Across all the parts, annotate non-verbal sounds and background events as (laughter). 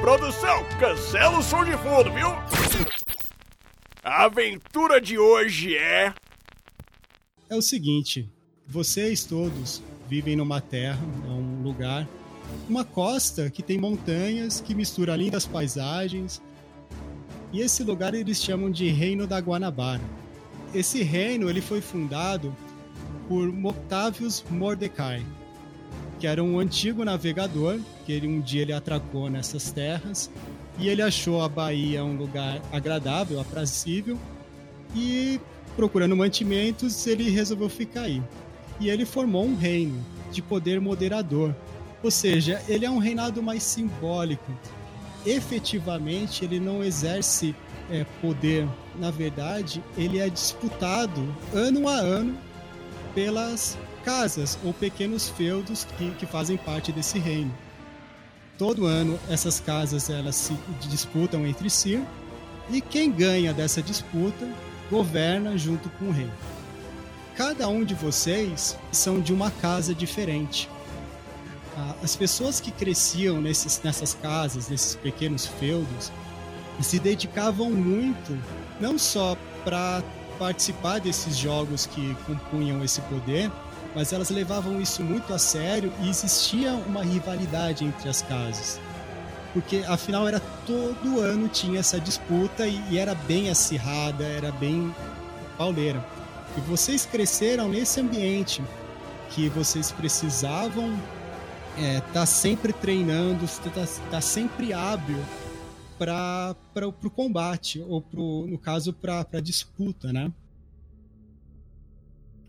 produção, cancela o som de fundo, viu? A aventura de hoje é. É o seguinte, vocês todos vivem numa terra, num lugar, uma costa que tem montanhas, que mistura lindas paisagens. E esse lugar eles chamam de Reino da Guanabara. Esse reino ele foi fundado por Octavius Mordecai, que era um antigo navegador, que ele, um dia ele atracou nessas terras e ele achou a Bahia um lugar agradável, aprazível e procurando mantimentos ele resolveu ficar aí. E ele formou um reino de poder moderador, ou seja, ele é um reinado mais simbólico. Efetivamente, ele não exerce é, poder. Na verdade, ele é disputado ano a ano pelas casas ou pequenos feudos que, que fazem parte desse reino. Todo ano essas casas elas se disputam entre si e quem ganha dessa disputa governa junto com o rei. Cada um de vocês são de uma casa diferente. Ah, As pessoas que cresciam nesses, nessas casas, nesses pequenos feudos, se dedicavam muito, não só para participar desses jogos que compunham esse poder, mas elas levavam isso muito a sério e existia uma rivalidade entre as casas. Porque afinal era todo ano tinha essa disputa e, e era bem acirrada, era bem pauleira. E vocês cresceram nesse ambiente que vocês precisavam estar é, tá sempre treinando, estar tá, tá sempre hábil para o combate, ou pro, no caso para a disputa, né?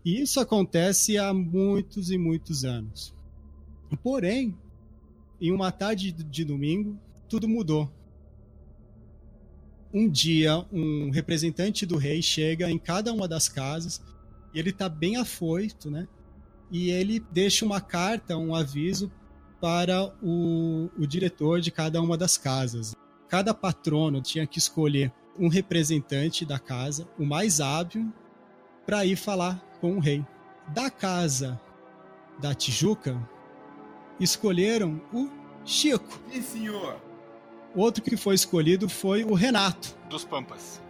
E isso acontece há muitos e muitos anos. Porém, em uma tarde de domingo, tudo mudou. Um dia, um representante do rei chega em cada uma das casas e ele está bem afoito, né? E ele deixa uma carta, um aviso para o, o diretor de cada uma das casas. Cada patrono tinha que escolher um representante da casa, o mais hábil, para ir falar com o rei. Da casa da Tijuca, escolheram o Chico. Sim, senhor. Outro que foi escolhido foi o Renato, Dos Pampas.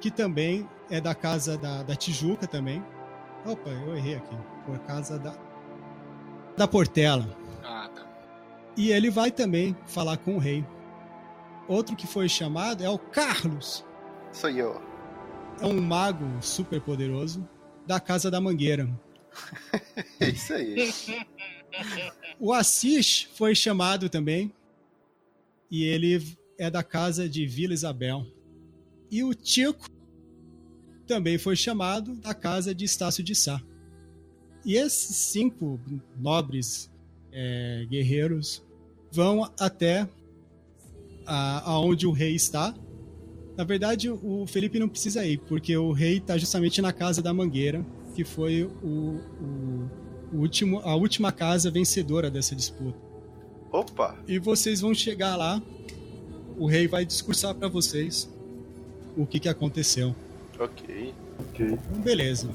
que também é da casa da, da Tijuca também. Opa, eu errei aqui. Por casa da da Portela. Ah, tá. E ele vai também falar com o rei. Outro que foi chamado é o Carlos. Sou eu. É um mago super poderoso da Casa da Mangueira. É isso aí. O Assis foi chamado também. E ele é da casa de Vila Isabel. E o Tico também foi chamado da casa de Estácio de Sá. E esses cinco nobres é, guerreiros vão até aonde o rei está. Na verdade, o Felipe não precisa ir, porque o rei está justamente na casa da Mangueira, que foi o, o, o último, a última casa vencedora dessa disputa. Opa! E vocês vão chegar lá, o rei vai discursar para vocês o que, que aconteceu. Ok. Então, beleza.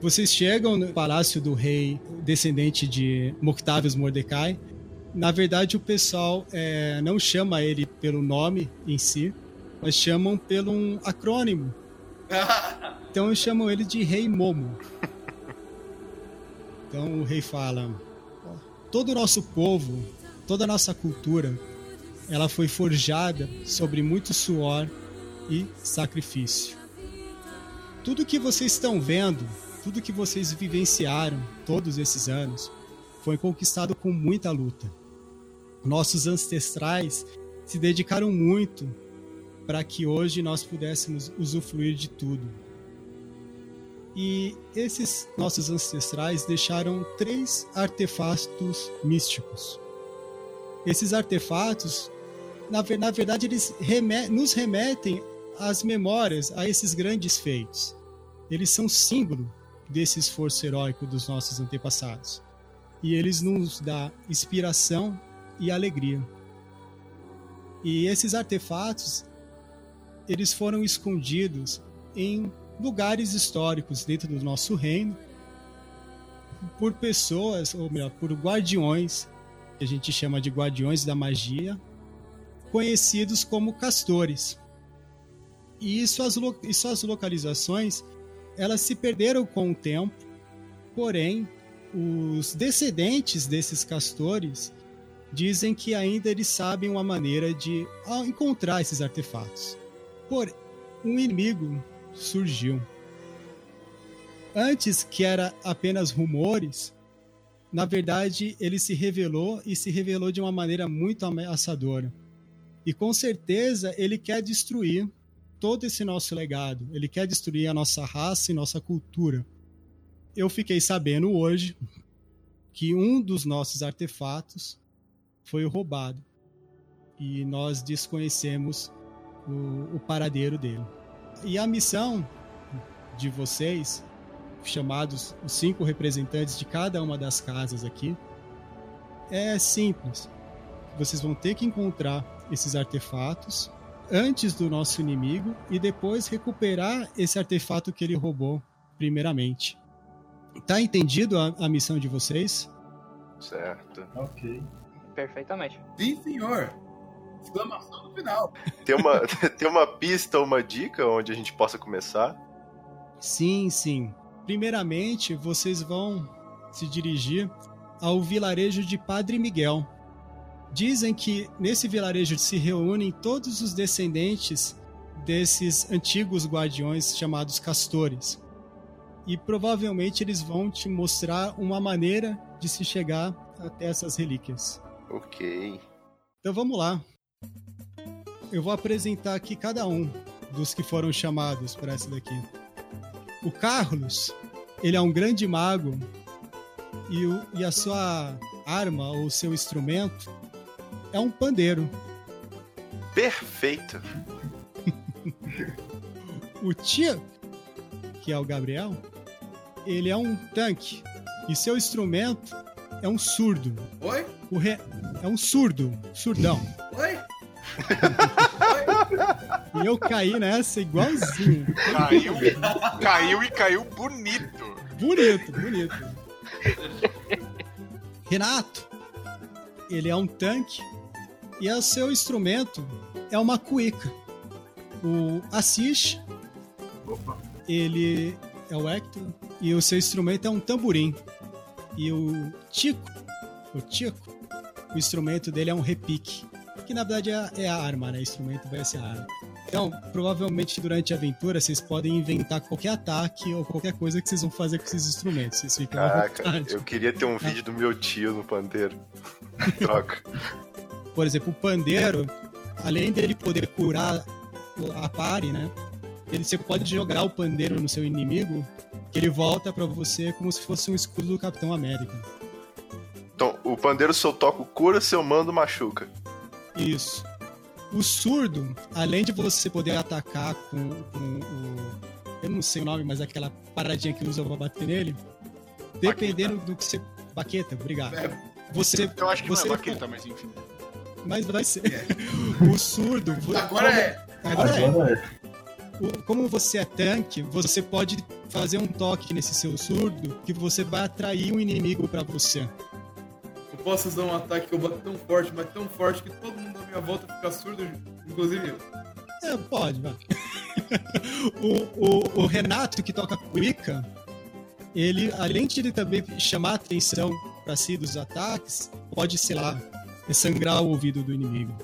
Vocês chegam no palácio do rei descendente de Moctavius Mordecai. Na verdade, o pessoal é, não chama ele pelo nome em si, mas chamam pelo um acrônimo. (laughs) Então chamam ele de Rei Momo. Então o rei fala: todo o nosso povo, toda a nossa cultura ela foi forjada sobre muito suor e sacrifício. Tudo que vocês estão vendo, tudo que vocês vivenciaram todos esses anos, foi conquistado com muita luta. Nossos ancestrais se dedicaram muito para que hoje nós pudéssemos usufruir de tudo. E esses nossos ancestrais deixaram três artefatos místicos. Esses artefatos, na, na verdade, eles remet, nos remetem às memórias, a esses grandes feitos. Eles são símbolo desse esforço heróico dos nossos antepassados. E eles nos dão inspiração e alegria. E esses artefatos, eles foram escondidos em lugares históricos dentro do nosso reino por pessoas, ou melhor, por guardiões, que a gente chama de guardiões da magia, conhecidos como castores. E suas, e suas localizações, elas se perderam com o tempo, porém, os descendentes desses castores dizem que ainda eles sabem uma maneira de encontrar esses artefatos. Por um inimigo surgiu. Antes que era apenas rumores, na verdade ele se revelou e se revelou de uma maneira muito ameaçadora. E com certeza ele quer destruir todo esse nosso legado, ele quer destruir a nossa raça e nossa cultura. Eu fiquei sabendo hoje que um dos nossos artefatos foi roubado e nós desconhecemos o, o paradeiro dele. E a missão de vocês, chamados os cinco representantes de cada uma das casas aqui, é simples. Vocês vão ter que encontrar esses artefatos antes do nosso inimigo e depois recuperar esse artefato que ele roubou primeiramente. Tá entendido a, a missão de vocês? Certo. Ok. Perfeitamente. Sim, senhor. Exclamação no final. Tem uma, (laughs) tem uma pista, uma dica onde a gente possa começar? Sim, sim. Primeiramente, vocês vão se dirigir ao vilarejo de Padre Miguel. Dizem que nesse vilarejo se reúnem todos os descendentes desses antigos guardiões chamados castores. E provavelmente eles vão te mostrar uma maneira de se chegar até essas relíquias. Ok. Então vamos lá. Eu vou apresentar aqui cada um dos que foram chamados para essa daqui. O Carlos, ele é um grande mago e, o, e a sua arma ou seu instrumento é um pandeiro. Perfeito. o Tia, que é o Gabriel, ele é um tanque e seu instrumento é um surdo. Oi? O re... É um surdo, surdão. Oi? (laughs) E eu caí nessa igualzinho. Caiu, caiu e caiu bonito. Bonito, bonito. Renato, ele é um tanque e o seu instrumento é uma cuíca. O Assis, ele é o Hector e o seu instrumento é um tamborim. E o Tico, o Tico, o instrumento dele é um repique, que na verdade é, é a arma, né? O instrumento vai ser a arma. Então, provavelmente durante a aventura vocês podem inventar qualquer ataque ou qualquer coisa que vocês vão fazer com esses instrumentos. Vocês ficam Caraca, eu queria ter um vídeo do meu tio no pandeiro. (laughs) Troca. Por exemplo, o pandeiro, além dele poder curar a pare, né? Ele, você pode jogar o pandeiro no seu inimigo, que ele volta pra você como se fosse um escudo do Capitão América. Então, o pandeiro se eu toco cura, se eu mando machuca. Isso. O surdo, além de você poder atacar com, com o. Eu não sei o nome, mas aquela paradinha que usa pra bater nele. Dependendo do que você. Baqueta, obrigado. É, Você, Eu acho que você não é baqueta, mas enfim. Mas vai ser. (laughs) O surdo. Agora é. Agora é. Agora é. O- Como você é tanque, você pode fazer um toque nesse seu surdo que você vai atrair um inimigo pra você. Eu posso usar um ataque que eu bato tão forte, mas tão forte que todo mundo à minha volta fica surdo, inclusive eu. É, pode, vai. (laughs) o, o, o Renato, que toca cuíca, ele, além de ele também chamar a atenção pra si dos ataques, pode, sei lá, sangrar o ouvido do inimigo.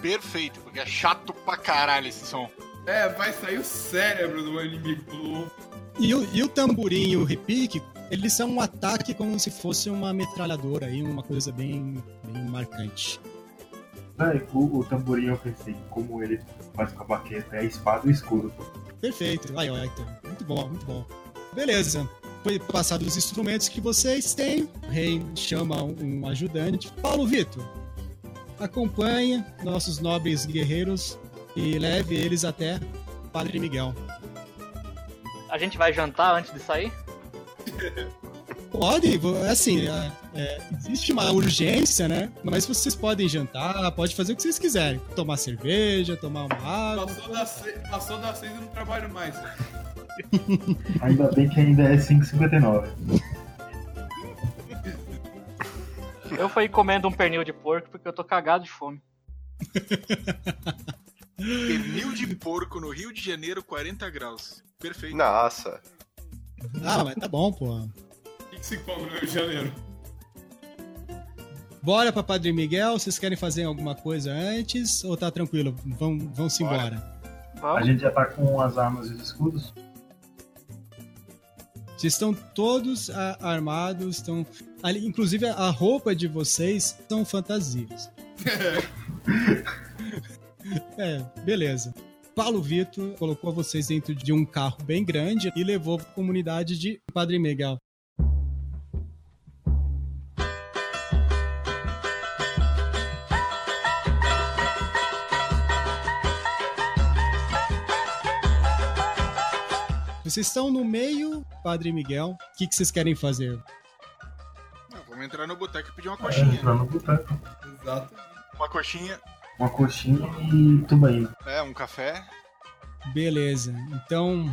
Perfeito, porque é chato pra caralho esse som. É, vai sair o cérebro do inimigo. E o, e o tamborim e o repique, eles são um ataque como se fosse uma metralhadora aí, uma coisa bem, bem marcante. Véi, o, o tamborim eu pensei, como ele faz com a baqueta, é a espada e o escudo. Perfeito. Aí, ó, então. Muito bom, muito bom. Beleza. Foi passado os instrumentos que vocês têm. O rei chama um ajudante. Paulo Vitor, acompanhe nossos nobres guerreiros e leve eles até Padre Miguel. A gente vai jantar antes de sair? Pode, assim, é, é, existe uma urgência, né? Mas vocês podem jantar, pode fazer o que vocês quiserem. Tomar cerveja, tomar uma água. Passou das seis, passou das seis e não trabalho mais. Ainda bem que ainda é 5,59. Eu fui comendo um pernil de porco porque eu tô cagado de fome. Pernil de porco no Rio de Janeiro, 40 graus. Perfeito. Nossa. Ah, mas tá bom, pô. O que, que se come no Rio de Janeiro? Bora pra Padre Miguel, vocês querem fazer alguma coisa antes ou tá tranquilo? Vão, vão-se Bora. embora. A Vamos? gente já tá com as armas e os escudos? Vocês estão todos a- armados, estão. ali- inclusive a roupa de vocês são fantasias. (laughs) é, beleza. Paulo Vitor colocou vocês dentro de um carro bem grande e levou para a comunidade de Padre Miguel. Vocês estão no meio, Padre Miguel. O que, que vocês querem fazer? Não, vamos entrar no boteco e pedir uma É, coxinha. entrar no boteco. Exato. Uma coxinha, Uma coxinha e tubaína. é, um café. Beleza. Então,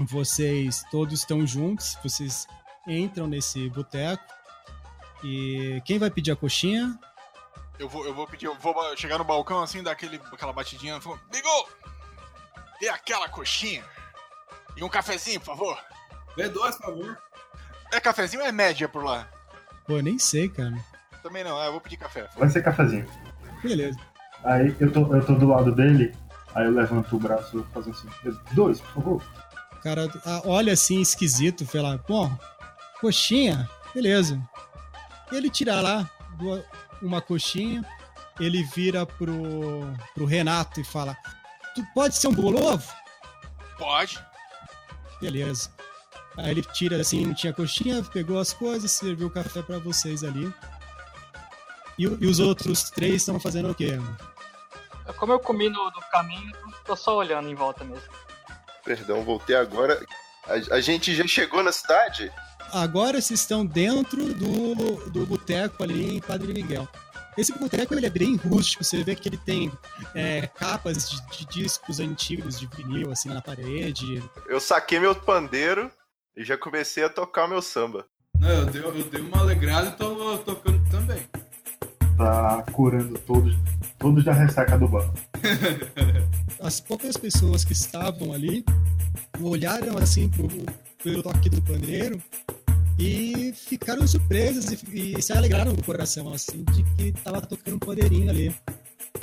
vocês todos estão juntos, vocês entram nesse boteco. E quem vai pedir a coxinha? Eu vou, eu vou pedir, eu vou chegar no balcão assim, dar aquele, aquela batidinha. Ligou! Dê aquela coxinha. E um cafezinho, por favor. Vê dois, por favor. É cafezinho ou é média por lá? Pô, nem sei, cara. Também não, é, eu vou pedir café. Vai ser cafezinho. Beleza. Aí eu tô, eu tô do lado dele, aí eu levanto o braço e faço assim. Dois, por favor. O cara ah, olha assim, esquisito, fala, bom, coxinha, beleza. Ele tira lá uma coxinha, ele vira pro, pro Renato e fala, tu pode ser um bolovo? Pode. Beleza. Aí ele tira assim, não tinha coxinha, pegou as coisas, serviu o café pra vocês ali. E, e os outros três estão fazendo o quê? Como eu comi no, no caminho, tô só olhando em volta mesmo. Perdão, voltei agora. A, a gente já chegou na cidade? Agora vocês estão dentro do, do boteco ali em Padre Miguel. Esse boteco ele é bem rústico, você vê que ele tem é, capas de, de discos antigos de vinil assim na parede. Eu saquei meu pandeiro e já comecei a tocar o meu samba. Não, eu dei, eu dei uma alegrada e tô tocando. Tá curando todos, todos da ressaca do banco. (laughs) As poucas pessoas que estavam ali olharam assim pro, pelo toque do pandeiro e ficaram surpresas e, e se alegraram do coração, assim, de que tava tocando um pandeirinho ali.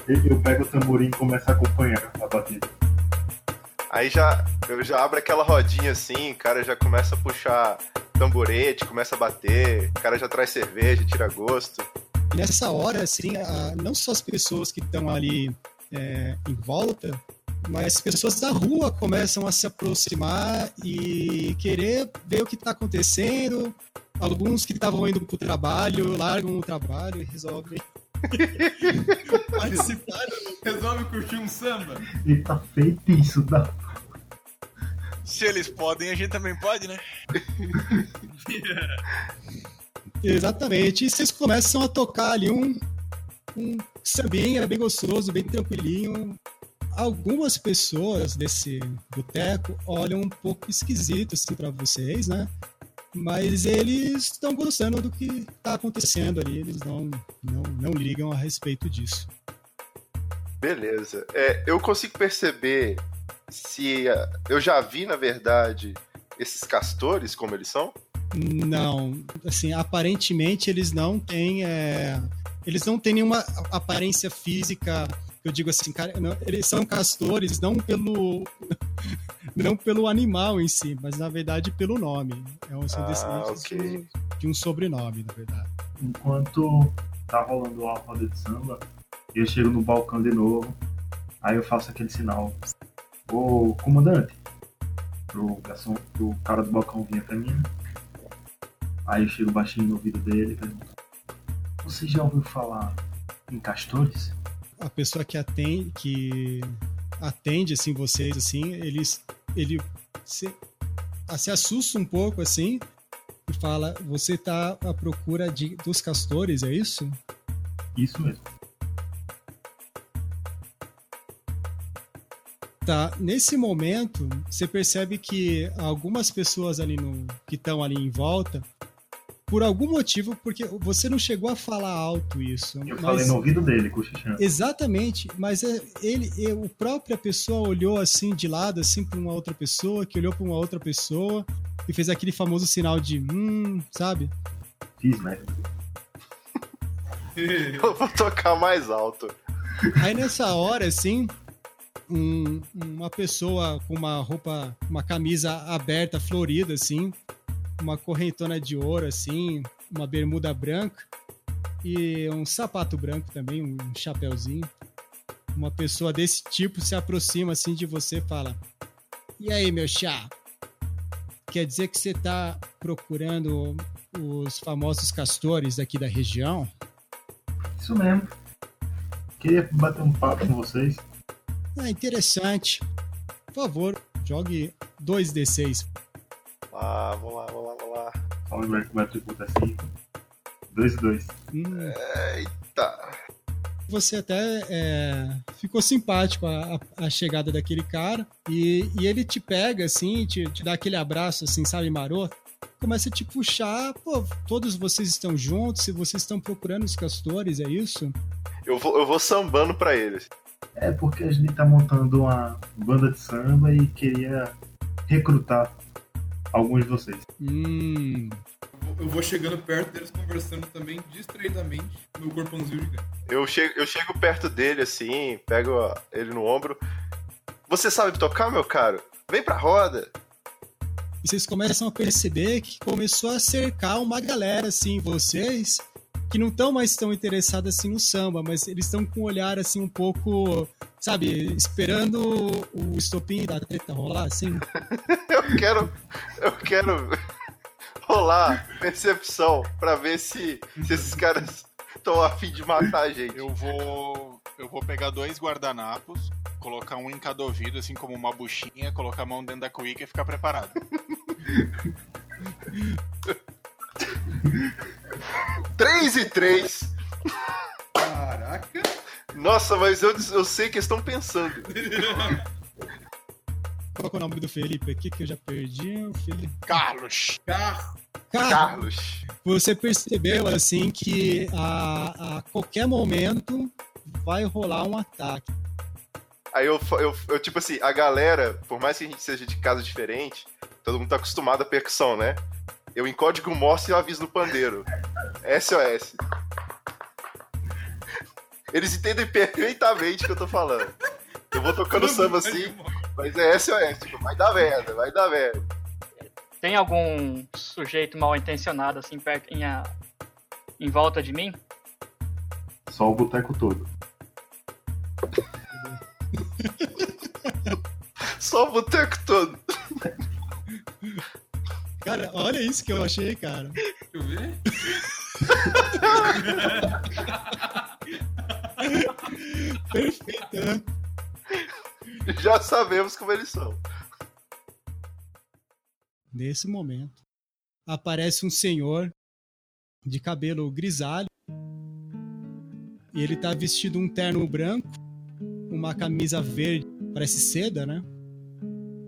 Eu, eu pego o tamborim e começo a acompanhar a batida. Aí já eu já abro aquela rodinha assim, o cara já começa a puxar tamborete, começa a bater, o cara já traz cerveja, tira gosto. Nessa hora, assim, a- não só as pessoas que estão ali é, em volta, mas pessoas da rua começam a se aproximar e querer ver o que está acontecendo. Alguns que estavam indo para o trabalho largam o trabalho e resolvem (laughs) participar. Resolve curtir um samba. E tá feito isso da. Se eles podem, a gente também pode, né? (laughs) Exatamente. E vocês começam a tocar ali um, um sambinha bem gostoso, bem tranquilinho. Algumas pessoas desse boteco olham um pouco esquisito assim para vocês, né? Mas eles estão gostando do que está acontecendo ali, eles não, não, não ligam a respeito disso. Beleza. É, eu consigo perceber se ah, eu já vi, na verdade, esses castores, como eles são? Não, assim, aparentemente eles não têm. é, eles não têm nenhuma aparência física. Eu digo assim, cara, não, eles são castores não pelo. (laughs) não pelo animal em si, mas na verdade pelo nome. É um, Ah, descendentes ok. de, um sobrenome, na verdade. Enquanto tá rolando a roda de samba, eu chego no balcão de novo, aí eu faço aquele sinal. Ô comandante, pro garçom, pro cara do balcão vir até mim. Aí eu chego baixinho no ouvido dele e pergunto: Você já ouviu falar em castores? a pessoa que atende, que atende assim vocês assim, eles ele se, se assusta um pouco assim e fala: "Você tá à procura de dos castores, é isso?" Isso mesmo. Tá, nesse momento, você percebe que algumas pessoas ali no que estão ali em volta por algum motivo, porque você não chegou a falar alto isso, Eu mas- falei no ouvido dele, cochichando. Exatamente, mas é- ele, é- o própria pessoa olhou assim de lado, assim para uma outra pessoa, que olhou para uma outra pessoa e fez aquele famoso sinal de hum, sabe? Fiz merda. (laughs) Eu vou tocar mais alto. Aí nessa hora, assim, um- uma pessoa com uma roupa, uma camisa aberta, florida, assim, uma correntona de ouro, assim, uma bermuda branca e um sapato branco também, um chapéuzinho. Uma pessoa desse tipo se aproxima assim de você e fala: E aí, meu chá? Quer dizer que você tá procurando os famosos castores aqui da região? Isso mesmo. Queria bater um papo com vocês. Ah, interessante. Por favor, jogue 2d6. Ah, vamos lá, vamos lá, vamos lá. Que o atributo é 5. 2 e 2. Hum, Tá. você até é, ficou simpático a, a- a chegada daquele cara e, e ele te pega assim, te, te dá aquele abraço assim, sabe, maroto. Começa a te puxar, pô, todos vocês estão juntos, se vocês estão procurando os castores, é isso? Eu vou, eu vou sambando pra eles. É porque a gente tá montando uma banda de samba e queria recrutar alguns de vocês. Hum, Eu vou chegando perto deles, conversando também distraidamente, meu corpãozinho gigante. Eu chego, eu chego perto dele assim, pego ele no ombro. Você sabe tocar, meu caro? Vem pra roda. E vocês começam a perceber que começou a cercar uma galera, assim, vocês, que não estão mais tão interessados assim no samba, mas eles estão com um olhar assim um pouco, sabe, esperando o estopim da treta rolar, assim. (laughs) Eu quero. Eu quero rolar percepção pra ver se, se esses caras estão a fim de matar a gente. Eu vou. Eu vou pegar dois guardanapos, colocar um em cada ouvido, assim como uma buchinha, colocar a mão dentro da cuíca e ficar preparado. (laughs) Três e três. Caraca! Nossa, mas eu, eu sei que eles estão pensando. Qual é o nome do Felipe aqui que eu já perdi? O Felipe. Carlos! Carro! Cara, Carlos. você percebeu assim que a, a qualquer momento vai rolar um ataque. Aí eu, eu, eu, tipo assim, a galera, por mais que a gente seja de casa diferente, todo mundo tá acostumado à percussão, né? Eu em código Morse eu aviso no pandeiro. SOS. Eles entendem perfeitamente o que eu tô falando. Eu vou tocando samba assim, mas é SOS, tipo, vai dar merda, vai dar merda. Tem algum sujeito mal intencionado assim perto em, a- em volta de mim? Só o boteco todo. Só o boteco todo. Cara, olha isso que eu achei, cara. Deixa eu ver. (laughs) Perfeito, né? Já sabemos como eles são. Nesse momento, aparece um senhor de cabelo grisalho. E ele tá vestido um terno branco, uma camisa verde, parece seda, né?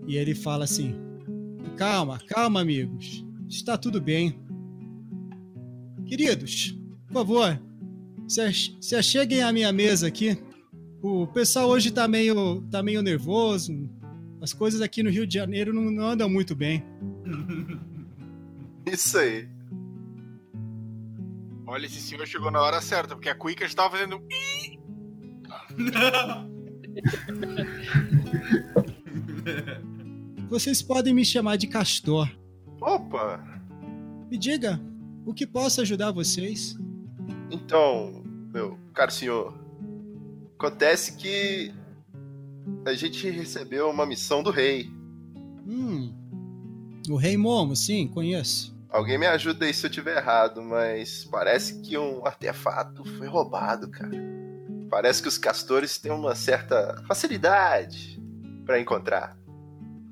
E ele fala assim: Calma, calma, amigos. Está tudo bem. Queridos, por favor, se ach- se acheguem à minha mesa aqui. O pessoal hoje tá meio, tá meio nervoso. As coisas aqui no Rio de Janeiro não, não andam muito bem. (laughs) Isso aí. Olha, esse senhor chegou na hora certa, porque a Cuica estava fazendo. (laughs) Vocês podem me chamar de Castor. Opa! Me diga, o que posso ajudar vocês? Então, meu caro senhor, acontece que a gente recebeu uma missão do rei. Hum. O Rei Momo, sim, conheço. Alguém me ajuda aí se eu tiver errado, mas parece que um artefato foi roubado, cara. Parece que os castores têm uma certa facilidade para encontrar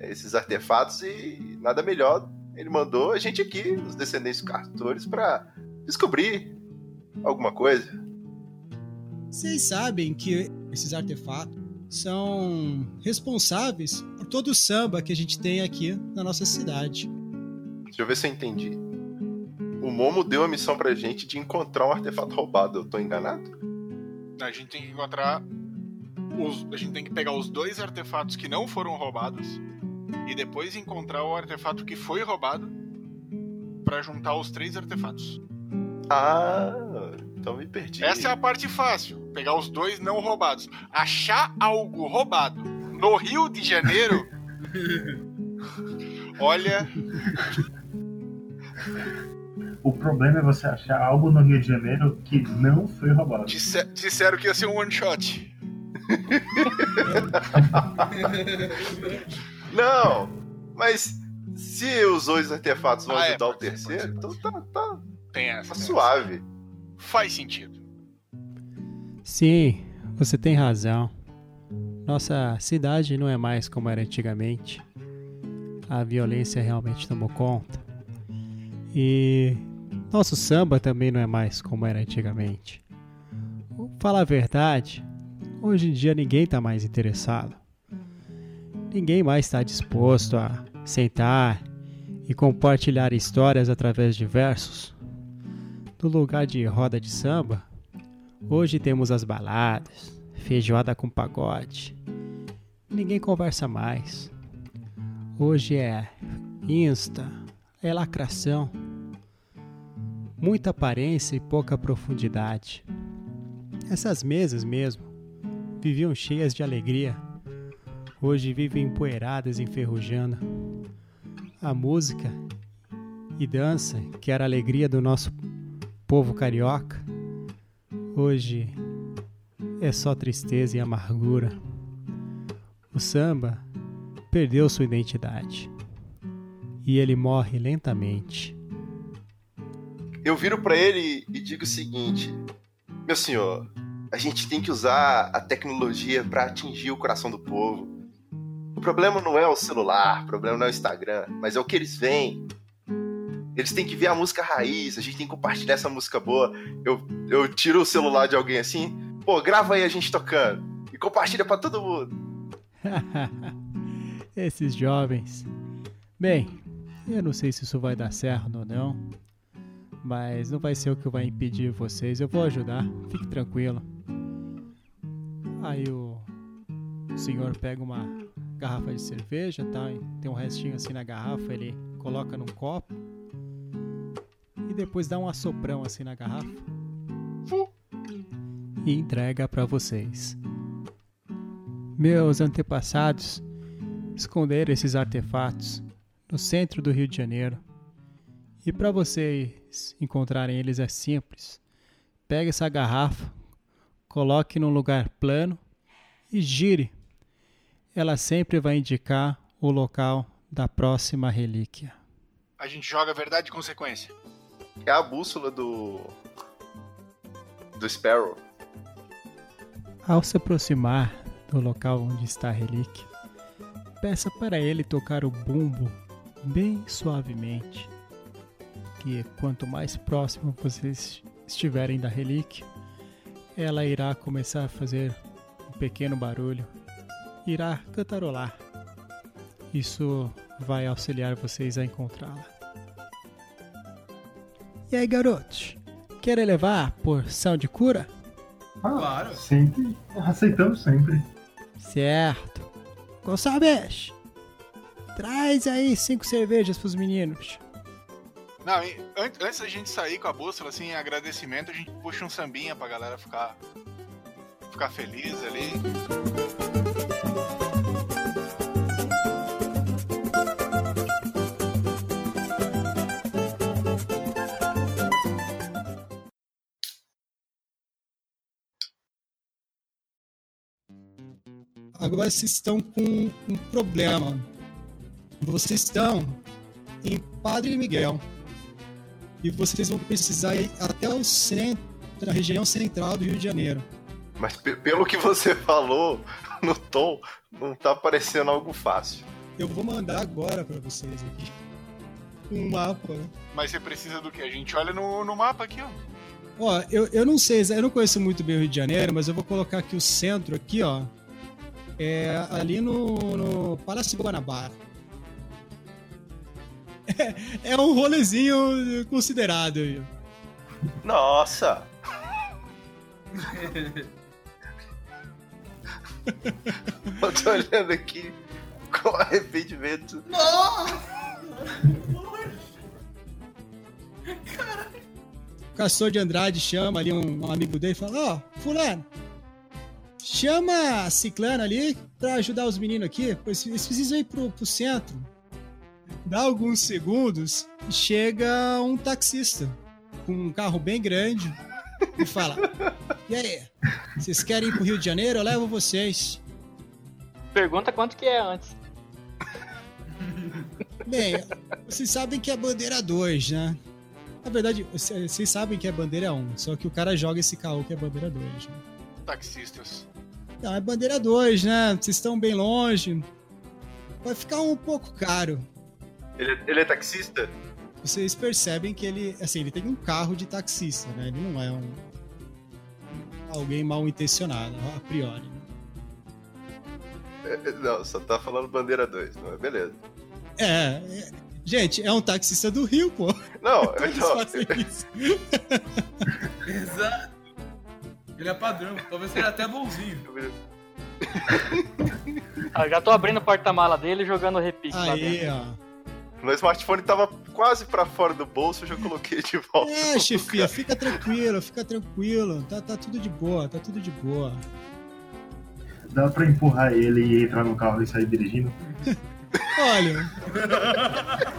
esses artefatos e nada melhor. Ele mandou a gente aqui, os descendentes castores, para descobrir alguma coisa. Vocês sabem que esses artefatos são responsáveis por todo o samba que a gente tem aqui na nossa cidade. Deixa eu ver se eu entendi. O Momo deu a missão pra gente de encontrar um artefato roubado. Eu tô enganado? A gente tem que encontrar. Os... A gente tem que pegar os dois artefatos que não foram roubados e depois encontrar o artefato que foi roubado para juntar os três artefatos. Ah, então me perdi. Essa é a parte fácil. Pegar os dois não roubados. Achar algo roubado no Rio de Janeiro. (laughs) Olha, O problema é você achar algo no Rio de Janeiro que não foi roubado. disse- disseram que ia ser um one shot. (laughs) Não, mas se os dois artefatos vão Ah, é, ajudar o pode ser, terceiro, então tá, tá, Tem essa. tá tem suave. essa. Faz sentido. Sim, você tem razão. Nossa cidade não é mais como era antigamente. A violência realmente tomou conta. E nosso samba também não é mais como era antigamente. Falar a verdade, hoje em dia ninguém está mais interessado. Ninguém mais está disposto a sentar e compartilhar histórias através de versos. No lugar de roda de samba, Hoje temos as baladas, feijoada com pagode. Ninguém conversa mais. Hoje é Insta, é lacração. Muita aparência e pouca profundidade. Essas mesas mesmo viviam cheias de alegria. Hoje vivem empoeiradas enferrujando. A música e dança, que era a alegria do nosso povo carioca, Hoje é só tristeza e amargura. O samba perdeu sua identidade e ele morre lentamente. Eu viro pra ele e digo o seguinte: Meu senhor, a gente tem que usar a tecnologia pra atingir o coração do povo. O problema não é o celular, o problema não é o Instagram, mas é o que eles veem. Eles têm que ver a música raiz, a gente tem que compartilhar essa música boa. Eu, eu tiro o celular de alguém assim, pô, grava aí a gente tocando e compartilha pra todo mundo. (laughs) Esses jovens. Bem, eu não sei se isso vai dar certo ou não, mas não vai ser o que vai impedir vocês. Eu vou ajudar, fique tranquilo. Aí o senhor pega uma garrafa de cerveja, tá? Tem um restinho assim na garrafa, ele coloca num copo e depois dá um assoprão assim na garrafa e entrega para vocês. Meus antepassados esconderam esses artefatos no centro do Rio de Janeiro. E para vocês encontrarem eles é simples. Pegue essa garrafa, coloque num lugar plano e gire. Ela sempre vai indicar o local da próxima relíquia. A gente joga verdade e consequência. É a bússola do. do Sparrow. Ao se aproximar do local onde está a relíquia, peça para ele tocar o bumbo bem suavemente, que quanto mais próximo vocês estiverem da relíquia, ela irá começar a fazer um pequeno barulho, irá cantarolar. Isso vai auxiliar vocês a encontrá-la. E aí, garotos? Querem levar a porção de cura? Ah, Claro. Sempre. Aceitamos sempre. Certo. Gonçalves, traz aí cinco cervejas pros meninos. Não, an- antes da gente sair com a bússola, assim, em agradecimento, a gente puxa um sambinha pra galera ficar, ficar feliz ali. Agora vocês estão com um problema. Vocês estão em Padre Miguel. E vocês vão precisar ir até o centro, na região central do Rio de Janeiro. Mas pe- pelo que você (laughs) falou no tom, não tá parecendo algo fácil. Eu vou mandar agora pra vocês aqui. Um mapa. Mas você precisa do que? A gente olha no, no mapa aqui, ó. Ó, eu, eu não sei, eu não conheço muito bem o Rio de Janeiro, mas eu vou colocar aqui o centro aqui, ó. É ali no, no Palácio Guanabara. É, (laughs) é um rolezinho considerado. aí. Nossa! (laughs) Eu tô olhando aqui com arrependimento. O Castor de Andrade chama ali um, um amigo dele e fala: Ó, Fulano, chama a Ciclana ali pra ajudar os meninos aqui, pois eles precisam ir pro, pro centro. Dá alguns segundos e chega um taxista com um carro bem grande e fala: E aí, vocês querem ir pro Rio de Janeiro? Eu levo vocês. Pergunta quanto que é antes. Bem, vocês sabem que é bandeira 2, né? Na verdade, vocês vocês sabem que é bandeira 1, um, só que o cara joga esse carro que é bandeira 2. Né? Taxistas. Não, é bandeira 2, né? Vocês estão bem longe. Vai ficar um pouco caro. Ele, ele é taxista? Vocês percebem que ele, assim, ele tem um carro de taxista, né? Ele não é um alguém mal intencionado, a priori. É, é, Não, só tá falando bandeira 2, não é? Beleza. É, é- gente, é um taxista do Rio, pô. Não, (laughs) então. (laughs) Exato. Ele é padrão, talvez seja até bonzinho. (laughs) Ah, já tô abrindo o porta-mala dele e jogando o repique lá Aí, dentro. ó. meu smartphone tava quase pra fora do bolso, eu já coloquei de volta. É, (laughs) chefia, fica tranquilo, fica tranquilo. Tá, tá tudo de boa, tá tudo de boa. Dá pra empurrar ele e entrar no carro e sair dirigindo? (laughs) Olha,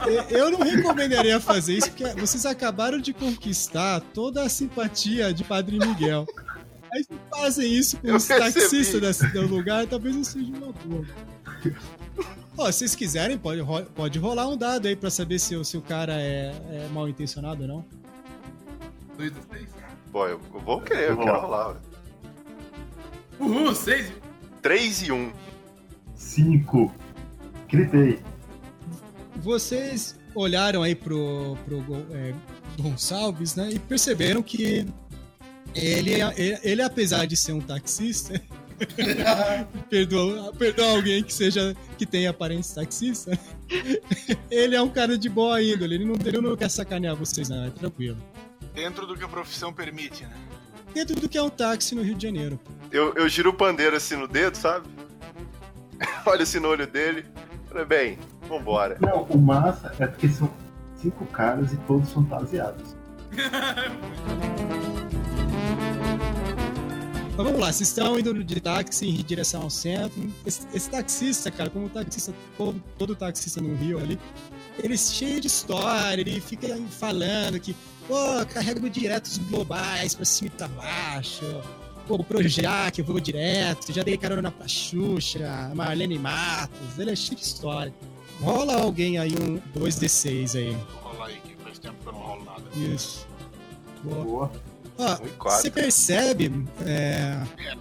eu- eu não recomendaria fazer isso porque vocês acabaram de conquistar toda a simpatia de Padre Miguel. Aí se fazem isso com Eu os taxistas do lugar, talvez não seja uma boa. Ó, se vocês quiserem, pode, pode rolar um dado aí pra saber se, o- se o cara é, é mal intencionado ou não. Dois dos seis. Pô, eu, eu vou querer, eu Vou quero rolar. Uhul, seis. 3 e 1. Cinco. Gritei. Vocês olharam aí pro, pro é, Gonçalves, né? E perceberam que ele, ele, ele, apesar de ser um taxista, (laughs) perdoa, perdoa alguém que seja que tenha aparência taxista, (laughs) ele é um cara de boa índole, ele não, ele não quer sacanear vocês, não, é tranquilo. Dentro do que a profissão permite, né? Dentro do que é um táxi no Rio de Janeiro. Eu, eu giro o pandeiro assim no dedo, sabe? (laughs) Olha assim no olho dele. Falei, bem, vambora. Não, o massa é porque são cinco caras e todos fantasiados. Mas vamos lá, vocês estão indo de táxi em direção ao centro. Esse, esse taxista, cara, como taxista, todo, todo taxista no Rio ali, ele é cheio de história, ele fica falando que, pô, carrego diretos globais pra cima e pra baixo. Pô, o Projac, eu vou direto, já dei carona pra Xuxa, Marlene Matos, ele é cheio de história. Rola alguém aí um 2D6 aí. Vou rolar aí, que faz tempo que eu não rolo nada. Isso. Boa. Boa. Ó, você percebe é, É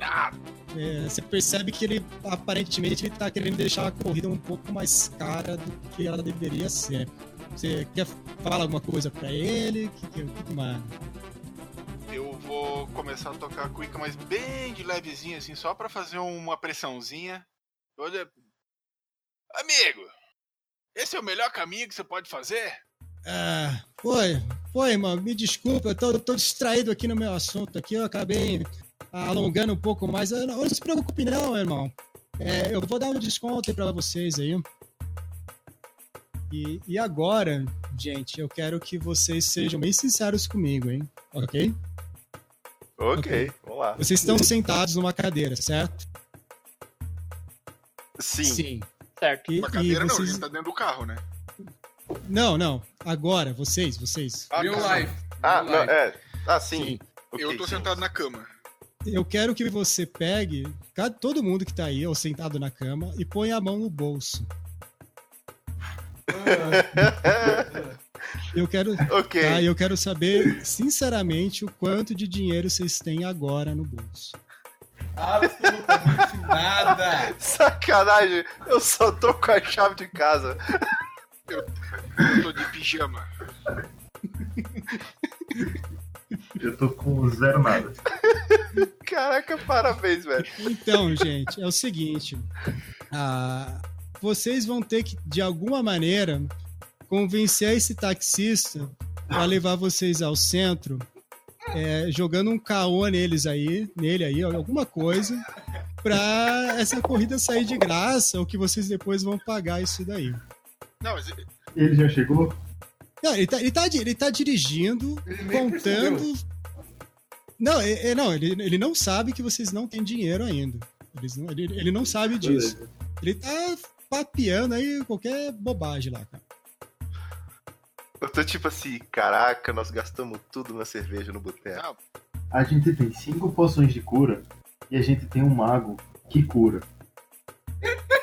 é, você percebe que ele aparentemente ele tá querendo deixar a corrida um pouco mais cara do que ela deveria ser. Você quer falar alguma coisa pra ele? O que, que, que que manda? Eu vou começar a tocar a cuica, mas bem de levezinho, assim, só pra fazer uma pressãozinha. Olha. Amigo! Esse é o melhor caminho que você pode fazer? Ah, foi, foi, irmão, me desculpa, eu tô, tô distraído aqui no meu assunto aqui, eu acabei alongando um pouco mais. Eu Não, não se preocupe não, irmão. É, eu vou dar um desconto aí pra vocês aí. E, e agora, Gente, eu quero que vocês sejam bem sinceros comigo, hein? Ok? Ok, Ok. vamos lá. Vocês estão sentados numa cadeira, certo? Sim. Certo. E, Uma e cadeira não, a gente tá dentro do carro, né? Não, não. Agora, vocês, vocês. Ah, Real tá. life. Ah, Real não, life. é. Ah, sim. Sim. Ok, Eu tô sim. sentado na cama. Eu quero que você pegue cada- todo mundo que tá aí, ou sentado na cama, e põe a mão no bolso. (laughs) Eu quero, ok. tá, eu quero saber, sinceramente, o quanto de dinheiro vocês têm agora no bolso. Absolutamente nada. (laughs) Sacanagem, eu só tô com a chave de casa. Eu tô de pijama. Eu tô com zero nada. Caraca, parabéns, velho. Então, gente, é o seguinte. ah, vocês vão ter que, de alguma maneira, convencer esse taxista a levar vocês ao centro, é, jogando um caô neles aí, nele aí, alguma coisa, pra essa corrida sair de graça, ou que vocês depois vão pagar isso daí. Não, mas Ele já chegou? Não, ele tá, ele tá, ele tá dirigindo, Ele contando. percebeu. Não, é- é- não ele, ele não sabe que vocês não têm dinheiro ainda. Eles não- ele, ele não sabe disso. Beleza. Ele tá papeando aí qualquer bobagem lá, cara. Eu tô tipo assim, caraca, nós gastamos tudo na cerveja no boteco. A gente tem cinco poções de cura e a gente tem um mago que cura. (laughs)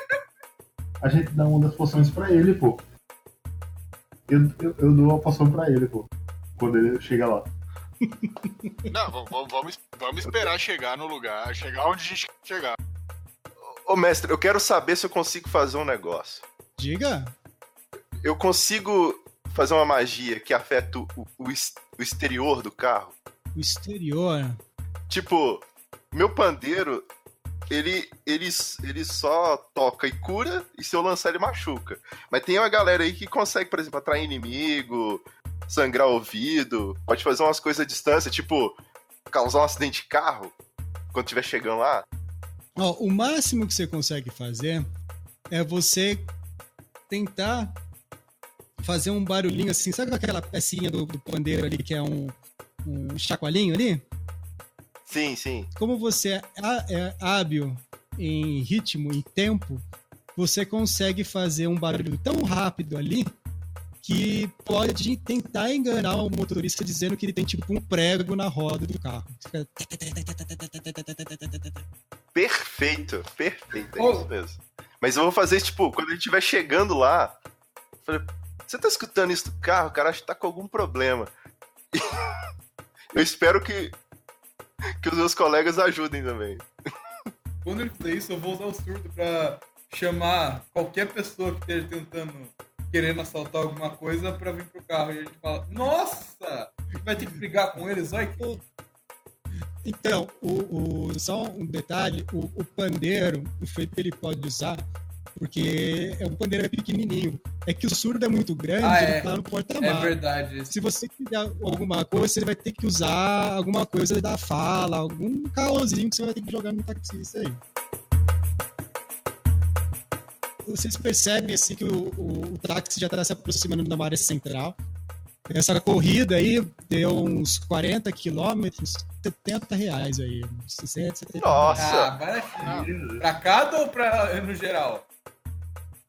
A gente dá uma das poções pra ele, pô. Eu, eu, eu dou a poção pra ele, pô. Quando ele chega lá. (laughs) Não, vamos, vamos- vamos, esperar chegar no lugar, chegar onde a gente quer chegar. Ô, mestre, eu quero saber se eu consigo fazer um negócio. Diga. Eu consigo fazer uma magia que afeta o, o, o exterior do carro? O exterior. Tipo, meu pandeiro, ele, ele, ele só toca e cura, e se eu lançar ele machuca. Mas tem uma galera aí que consegue, por exemplo, atrair inimigo, sangrar o ouvido, pode fazer umas coisas à distância, tipo, causar um acidente de carro quando estiver chegando lá. Ó, o máximo que você consegue fazer é você tentar fazer um barulhinho assim. Sabe aquela pecinha do, do pandeiro ali que é um, um chacoalhinho ali? Sim, sim. Como você é, é hábil em ritmo e tempo, você consegue fazer um barulho tão rápido ali que pode tentar enganar o motorista dizendo que ele tem tipo um prego na roda do carro. Fica- Perfeito, perfeito, é Ô. isso mesmo. Mas eu vou fazer, tipo, quando a gente estiver chegando lá, eu falei, você tá escutando isso do carro? Cara, acho que tá com algum problema. (laughs) eu espero que, (laughs) que os meus colegas ajudem também. Quando ele fizer isso, eu vou usar o surdo pra chamar qualquer pessoa que esteja tentando, querendo assaltar alguma coisa pra vir pro carro. E a gente fala, nossa! Vai ter que brigar com eles, olha que... Então, o, o- só um detalhe, o, o pandeiro, o Felipe ele pode usar, porque é um pandeiro é pequenininho. É que o surdo é muito grande, Ah, ele é. tá no É porta-malas. verdade. Se você quiser alguma coisa, você vai ter que usar alguma coisa da fala, algum caosinho que você vai ter que jogar no taxista aí. Vocês percebem assim que o, o, o táxi já está se aproximando da área central. Essa corrida aí deu uns 40 quilômetros, 70 reais aí. 60, 70 Nossa. Ah, baratinho. Pra cada ou pra, no geral?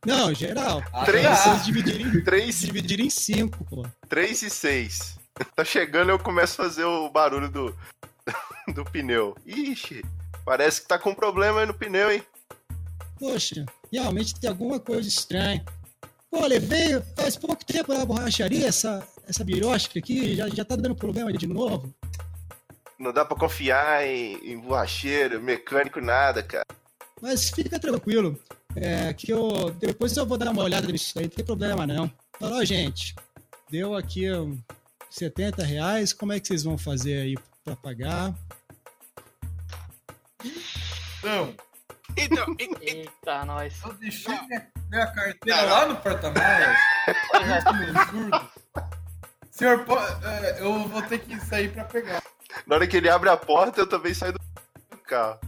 Não, geral. Ah, Três. tá. Vocês dividirem, Três, dividirem em 5, pô. três e seis. (laughs) Tá chegando eu começo a fazer o barulho do, (laughs) do pneu. Ixi, parece que tá com problema aí no pneu, hein? Poxa, realmente tem alguma coisa estranha. Pô, levei faz pouco tempo na borracharia essa, essa birosca aqui, já, já tá dando problema de novo. Não dá pra confiar em, em borracheiro, mecânico, nada, cara. Mas fica tranquilo, é, que eu depois eu vou dar uma olhada nisso aí, não tem problema não. Falou, gente, deu aqui um 70 reais, como é que vocês vão fazer aí pra pagar? Então, Então, e- e- Eita, nós. eu deixei minha, minha carteira lá no porta-malas. Senhor, é, eu vou ter que sair pra pegar. Na hora que ele abre a porta, eu também saio do carro.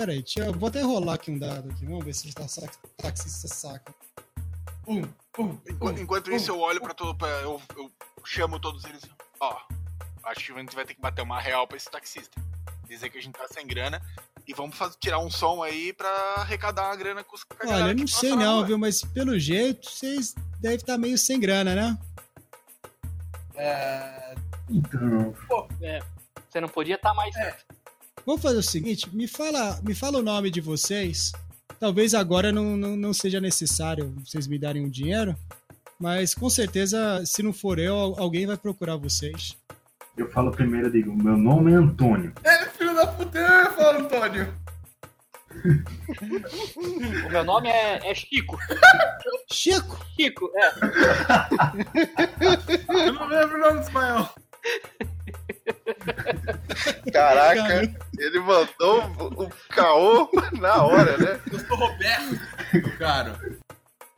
Peraí, deixa eu vou até rolar aqui um dado aqui, vamos ver se o taxista saca. Um, Enqu- Enquanto isso, eu olho pra todo. Pra, eu, eu chamo todos eles. Ó, acho que a gente vai ter que bater uma real pra esse taxista. Dizer que a gente tá sem grana. E vamos fazer, tirar um som aí pra arrecadar a grana com os galera Olha, eu não sei não, rua. viu? Mas pelo jeito, vocês devem estar meio sem grana, né? É, Então, É, você não podia estar mais. Vamos fazer o seguinte, me fala, me fala o nome de vocês. Talvez agora não, não, não seja necessário vocês me darem um dinheiro, mas com certeza, se não for eu, alguém vai procurar vocês. eu falo primeiro, eu digo, meu nome é Antônio. é, filho da puta, eu falar, Antônio. (laughs) O meu nome é, é Chico. Chico! Chico, é. Eu não lembro o nome do espanhol. (laughs) (laughs) Caraca, ele mandou o, o caô na hora, né? Eu sou Roberto, cara.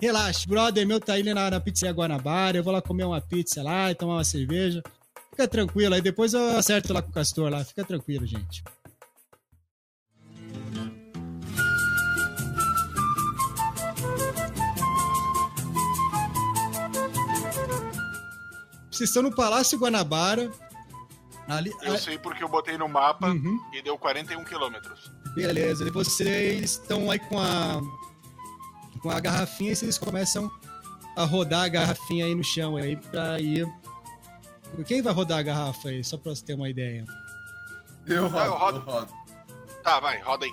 Relaxa, brother meu tá indo na, na pizzaria Guanabara, eu vou lá comer uma pizza lá e tomar uma cerveja. Fica tranquilo, aí depois eu acerto lá com o Castor lá, fica tranquilo, gente. Vocês estão no Palácio Guanabara. Ali, Eu sei porque eu botei no mapa Uhum. e deu 41 quilômetros. Beleza, e vocês estão aí com a com a garrafinha e vocês começam a rodar a garrafinha aí no chão aí pra ir. Quem vai rodar a garrafa aí? Só pra você ter uma ideia. Eu Ah, eu rodo, rodo. eu rodo. Tá, vai, roda aí.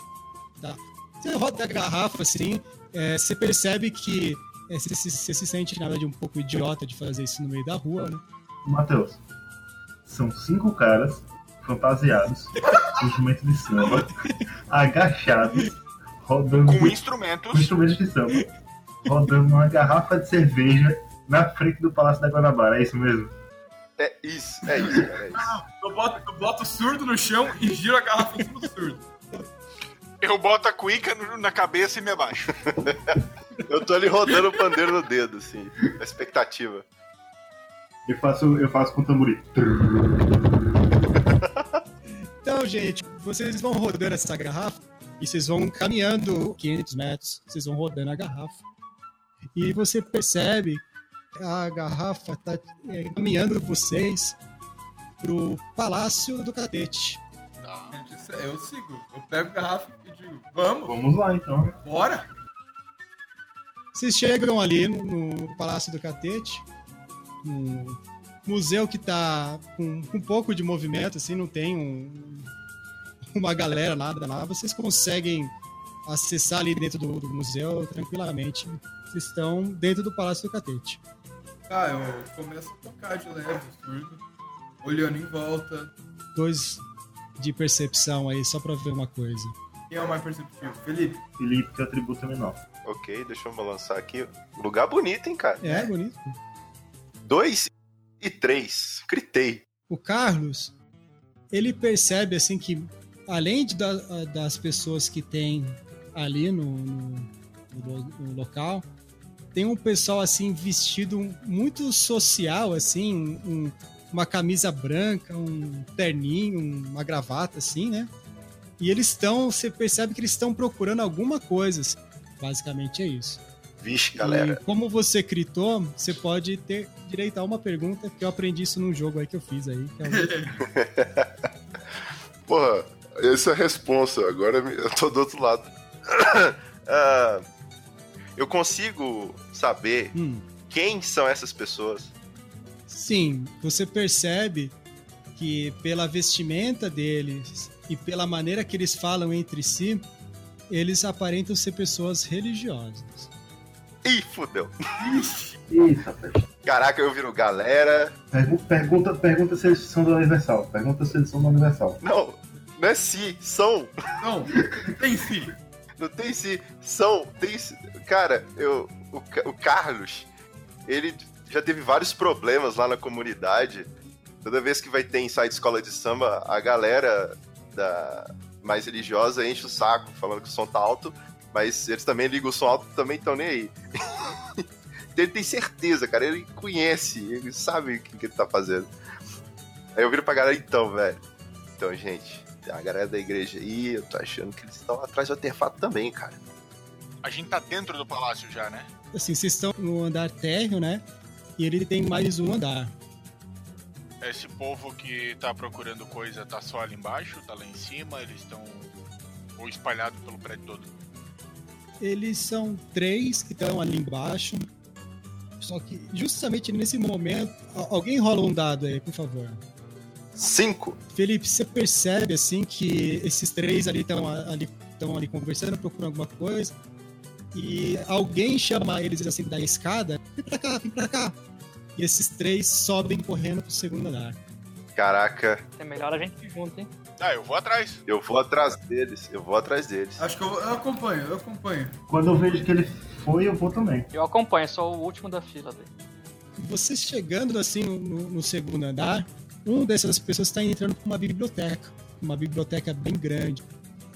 Você roda a garrafa assim, é, você percebe que é, você, se- você se sente, na verdade, um pouco idiota de fazer isso no meio da rua, né? Matheus, são cinco caras fantasiados, com instrumentos de samba, agachados, rodando Com com instrumentos. instrumentos de samba, rodando uma garrafa de cerveja na frente do Palácio da Guanabara, é isso mesmo? É isso, é isso, cara, é isso. Eu boto, eu boto o surdo no chão e giro a garrafa em cima do surdo. Eu boto a cuica na cabeça e me abaixo. Eu tô ali rodando o pandeiro no dedo, assim, a expectativa. Eu faço, eu faço com tamborim. (laughs) Então, gente, vocês vão rodando essa garrafa e vocês vão caminhando 500 metros, vocês vão rodando a garrafa. E você percebe que a garrafa tá é, caminhando vocês pro Palácio do Catete. Tá. É- Eu sigo. Eu pego a garrafa e digo, vamos, Vamos lá então. bora. Vocês chegam ali no, no Palácio do Catete, um museu que tá com, com um pouco de movimento, assim, não tem um- uma galera, nada, nada. Vocês conseguem acessar ali dentro do, do museu tranquilamente. Vocês estão dentro do Palácio do Catete. Ah, eu começo a tocar de leve surdo, olhando em volta. Dois de percepção aí, só pra ver uma coisa. Quem é o mais perceptivo? Felipe. Felipe, que atributo é menor. Ok, deixa eu balançar aqui. Lugar bonito, hein, cara? É, bonito. Dois e três. Gritei. o Carlos, ele percebe assim que além de da- das pessoas que tem ali no, no- no lo- no local, tem um pessoal assim vestido muito social, assim, um- uma camisa branca, um terninho, uma gravata, assim, né? E eles estão, você percebe que eles estão procurando alguma coisa. assim. Basicamente é isso. Vixe, E galera. como você gritou, você pode ter direito a uma pergunta, porque eu aprendi isso num jogo aí que eu fiz aí. que é o- (laughs) Porra, essa é a responsa. Agora eu tô do outro lado. (coughs) Ah, eu consigo saber Hum, quem são essas pessoas. sim, você percebe que pela vestimenta deles e pela maneira que eles falam entre si, eles aparentam ser pessoas religiosas. Ih, fudeu. Isso, rapaz. Caraca, eu viro galera. Pergu- Pergunta, pergunta se eles são do Universal. Pergunta se eles são do Universal. Não, não é si, são. Não, tem sim. Não tem si, são. Tem si. Cara, eu, o, o Carlos, ele já teve vários problemas lá na comunidade. Toda vez que vai ter ensaio de escola de samba, a galera da mais religiosa enche o saco, falando que o som tá alto, mas eles também ligam o som alto também estão nem aí. (laughs) ele tem certeza, cara, ele conhece, ele sabe o que, que ele tá fazendo. Aí eu viro pra galera, então, velho. Então, gente, tem a galera da igreja aí, eu tô achando que eles estão atrás do artefato também, cara. A gente tá dentro do palácio já, né? Assim, vocês estão no andar térreo, né? E ele tem mais um andar. Esse povo que tá procurando coisa tá só ali embaixo, tá lá em cima, eles estão ou espalhados pelo prédio todo. Eles são três que estão ali embaixo. Só que justamente nesse momento. Al- Alguém rola um dado aí, por favor. Cinco. Felipe, você percebe assim que esses três ali estão ali, tão ali conversando, procurando alguma coisa. E alguém chama eles assim da escada. Vem pra cá, vem pra cá. E esses três sobem correndo pro segundo andar. Caraca, É melhor a gente ir junto, hein? Ah, eu vou atrás. eu vou atrás deles. Eu vou atrás deles. Acho que eu, eu acompanho, eu acompanho. Quando eu vejo que ele foi, eu vou também. Eu acompanho, sou o último da fila dele. Vocês chegando assim no, no segundo andar, um dessas pessoas está entrando para uma biblioteca, uma biblioteca bem grande.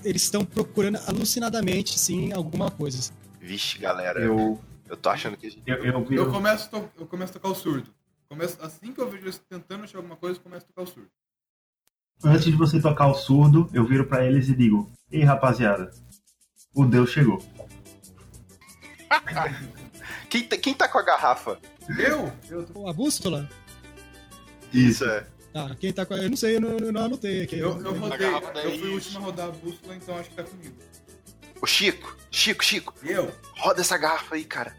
Eles estão procurando alucinadamente, sim, alguma coisa. Vixe, galera. Eu, Eu, tô achando que a gente. eu, eu, viro- Eu começo, a to- eu começo a tocar o surdo. Começo, assim que eu vejo eles tentando achar alguma coisa, eu começo a tocar o surdo. Antes de você tocar o surdo, eu viro pra eles e digo: Ei, rapaziada, o Deus chegou. (laughs) Quem, tá- quem tá com a garrafa? Eu? Eu, tô- A bússola? Isso, é. Tá, quem tá com a... Eu não sei, eu não, eu não anotei aqui. eu, eu rodei, eu fui o último a rodar a bússola, então acho que tá comigo. Ô, Chico, Chico, Chico, Eu? roda essa garrafa aí, cara.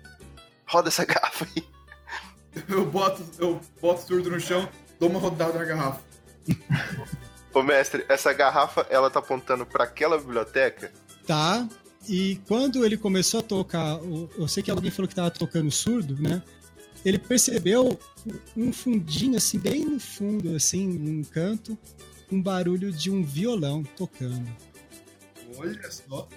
Roda essa garrafa aí. (laughs) Eu boto, eu boto o surdo no chão, dou uma rodada na garrafa. (laughs) Ô, mestre, essa garrafa, ela tá apontando pra aquela biblioteca? Tá, e quando ele começou a tocar, eu sei que alguém falou que tava tocando surdo, né? Ele percebeu um fundinho, assim, bem no fundo, assim, num canto, um barulho de um violão tocando. Olha só.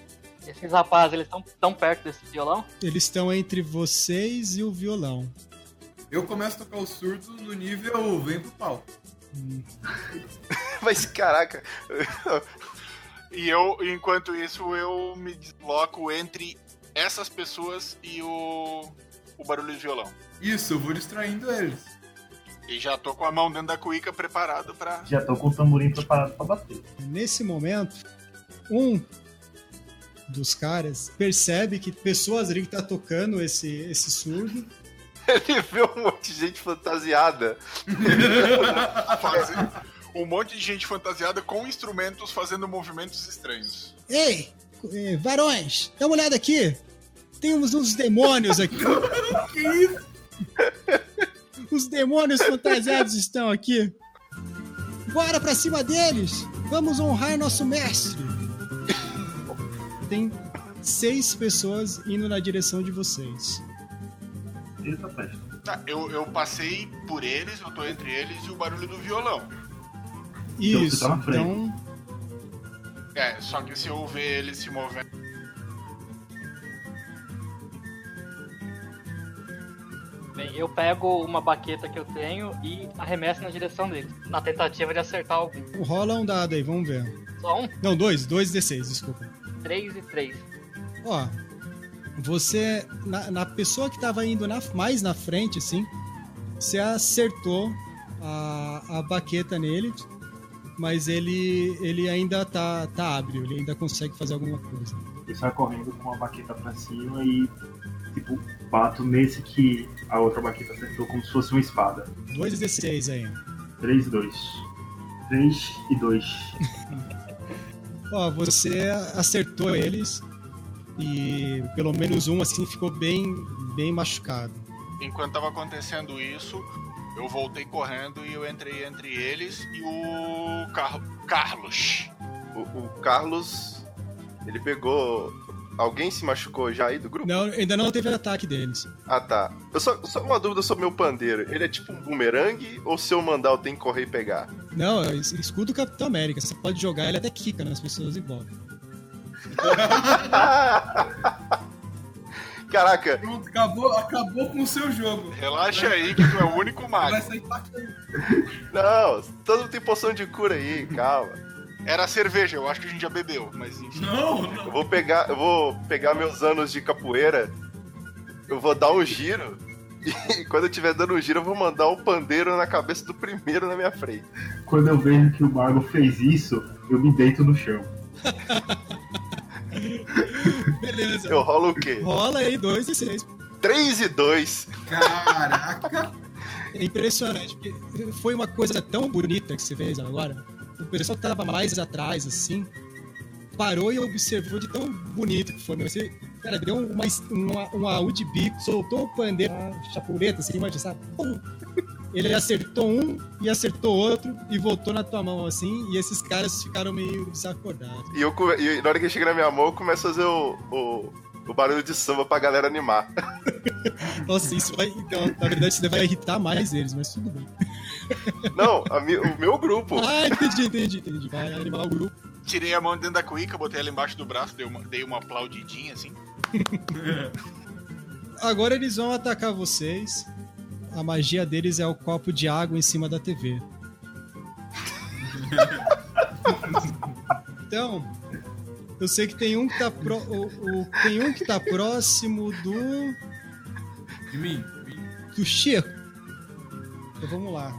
Esses rapazes, eles estão tão perto desse violão? Eles estão entre vocês e o violão. Eu começo a tocar o surdo no nível vem pro pau. (laughs) Mas, caraca. E eu, enquanto isso, eu me desloco entre essas pessoas e o, o barulho de violão. Isso, eu vou distraindo eles. E já tô com a mão dentro da cuíca preparado pra. Já tô com o tamborim preparado pra bater. Nesse momento, um dos caras percebe que pessoas ali que tá tocando esse, esse surdo Ele vê um monte de gente fantasiada. fazer um monte de gente fantasiada com instrumentos fazendo movimentos estranhos. Ei, eh, varões, dá uma olhada aqui. Tem uns, uns demônios aqui. (laughs) que isso? Os demônios fantasiados estão aqui. Bora pra cima deles. Vamos honrar nosso mestre. Tem seis pessoas indo na direção de vocês. Ele tá. Tá, eu, eu passei por eles, eu tô entre eles e o barulho do violão. Então você Isso. tá na frente. Então, É, só que se eu ver eles se movendo. Bem, eu pego uma baqueta que eu tenho e arremesso na direção deles, na tentativa de acertar algum. rola um dado aí, vamos ver. Só um, Não, dois, dois D6, desculpa. três e três. Ó, você, na, na pessoa que tava indo na- mais na frente, assim, você acertou a, a baqueta nele, mas ele, ele ainda tá, tá hábil, ele ainda consegue fazer alguma coisa. Ele sai correndo com a baqueta pra cima e, tipo, bato nesse que a outra baqueta acertou como se fosse uma espada. Dois D6 aí. 3 e 2. 3 e 2. (laughs) Ó, você acertou eles e pelo menos um, assim, ficou bem, bem machucado. Enquanto tava acontecendo isso, eu voltei correndo e eu entrei entre eles e o Car Carlos. O, o Carlos, ele pegou. Alguém se machucou já aí do grupo? Não, ainda não teve ataque deles. Ah, tá. Eu só, só uma dúvida sobre meu pandeiro. Ele é tipo um bumerangue ou se eu mandar eu tenho que correr e pegar? Não, é es- escudo do Capitão América. Você pode jogar, ele até quica nas pessoas e volta. (laughs) Caraca, Pronto, acabou, acabou com o seu jogo. Relaxa aí que tu é o único Vai mago. sair tacando. não, todo mundo tem poção de cura aí, calma. Era cerveja, eu acho que a gente já bebeu, mas enfim. Não, não. Eu vou pegar, eu vou pegar meus anos de capoeira, eu vou dar um giro, (laughs) e quando eu estiver dando um giro, eu vou mandar um pandeiro na cabeça do primeiro na minha frente. Quando eu vejo que o mago fez isso, eu me deito no chão. (laughs) (laughs) Beleza. Eu rolo o quê? Rola aí, dois e seis. 3 e 2. Caraca! É impressionante, porque foi uma coisa tão bonita que você fez agora. O pessoal que tava mais atrás, assim, parou e observou de tão bonito que foi. Você, cara, deu uma, uma, uma bico, soltou o pandeiro, uma chapuleta, assim, mas sabe? Pum! Ele acertou um e acertou outro e voltou na tua mão, assim, e esses caras ficaram meio desacordados. E, eu, e na hora que chega na minha mão, eu começo a fazer o, o, o barulho de samba pra galera animar. (laughs) Nossa, isso vai. Então, na verdade, isso vai irritar mais eles, mas tudo bem. Não, a mi- o meu grupo. Ah, entendi, entendi, entendi. Vai animar o grupo. Tirei a mão dentro da cuíca, botei ela embaixo do braço, dei uma, dei uma aplaudidinha assim. (laughs) Agora eles vão atacar vocês. A magia deles é o copo de água em cima da TV. (laughs) Então, eu sei que tem um que tá pro, o, o- tem um que tá próximo do De mim, do Chico. Então vamos lá.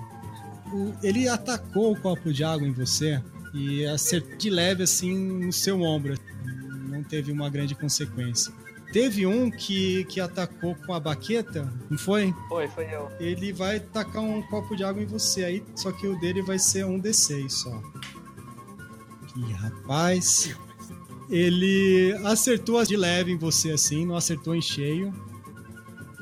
O- ele atacou o copo de água em você e acertou de leve assim no seu ombro. Não teve uma grande consequência. Teve um que, que atacou com a baqueta, não foi? Foi, foi eu. Ele vai tacar um copo de água em você aí, só que o dele vai ser um D6 só. Ih, rapaz. Ele acertou de leve em você assim, não acertou em cheio.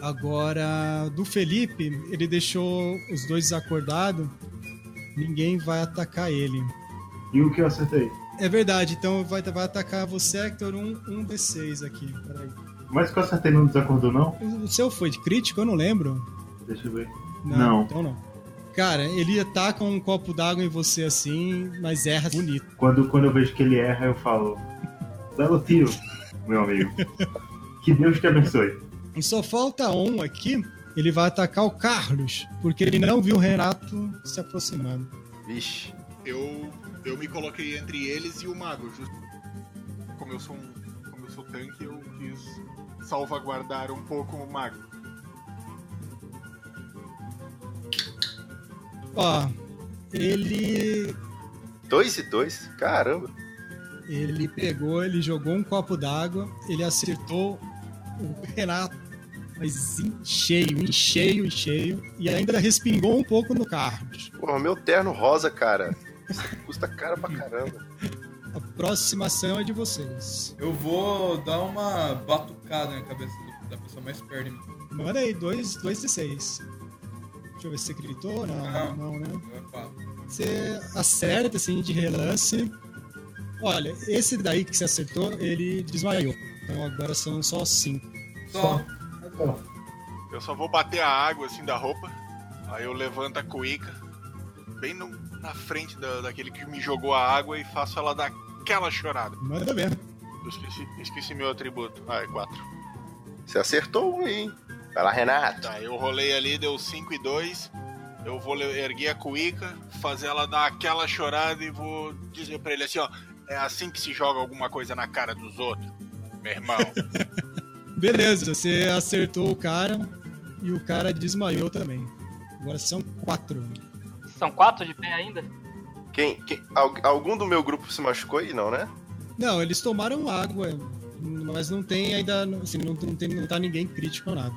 Agora, do Felipe, ele deixou os dois desacordados. Ninguém vai atacar ele. E o que eu acertei? É verdade, então vai, vai atacar você, Hector, um, um D6 aqui. Peraí. Mas o que eu acertei não desacordou, não? O seu foi de crítico? Eu não lembro. Deixa eu ver. Não, Não. Então não. Cara, ele ataca um copo d'água em você assim, mas erra bonito. Quando, quando eu vejo que ele erra, eu falo: Belo tiro, meu amigo. Que Deus te abençoe. E só falta um aqui. Ele vai atacar o Carlos, porque ele não viu o Renato se aproximando. Vixe. Eu, eu me coloquei entre eles e o mago. Just... Como eu sou um, como eu sou tanque, eu quis salvaguardar um pouco o mago. Ó, ele Dois e dois? Caramba. ele pegou, ele jogou um copo d'água, ele acertou o Renato, mas em cheio, em cheio, em cheio, e ainda respingou um pouco no Carlos. Porra, meu terno rosa, cara. Isso (laughs) custa caro pra caramba. A próxima ação é de vocês. Eu vou dar uma batucada na cabeça da pessoa mais perto de mim. Manda aí, dois, dois de seis. Deixa eu ver se você gritou. Não, Não. não, né? Falo. Você acerta assim de relance. Olha, esse daí que você acertou, ele desmaiou. Então agora são só cinco. Só. Eu só vou bater a água assim da roupa. Aí eu levanto a cuíca, bem no- na frente da, daquele que me jogou a água e faço ela dar aquela chorada. Manda ver. Eu esqueci, esqueci meu atributo. Ah, é 4. Você acertou um aí, hein? Vai lá, Renato. Tá, eu rolei ali, deu 5 e 2. Eu vou erguer a cuíca, fazer ela dar aquela chorada e vou dizer pra ele assim, ó. É assim que se joga alguma coisa na cara dos outros, meu irmão. (laughs) Beleza, você acertou o cara e o cara desmaiou também. Agora são quatro. São quatro de pé ainda? Quem, quem- al- algum do meu grupo se machucou aí, não, né? Não, eles tomaram água, mas não tem ainda. Assim, não, não, tem, não tá ninguém crítico ou nada.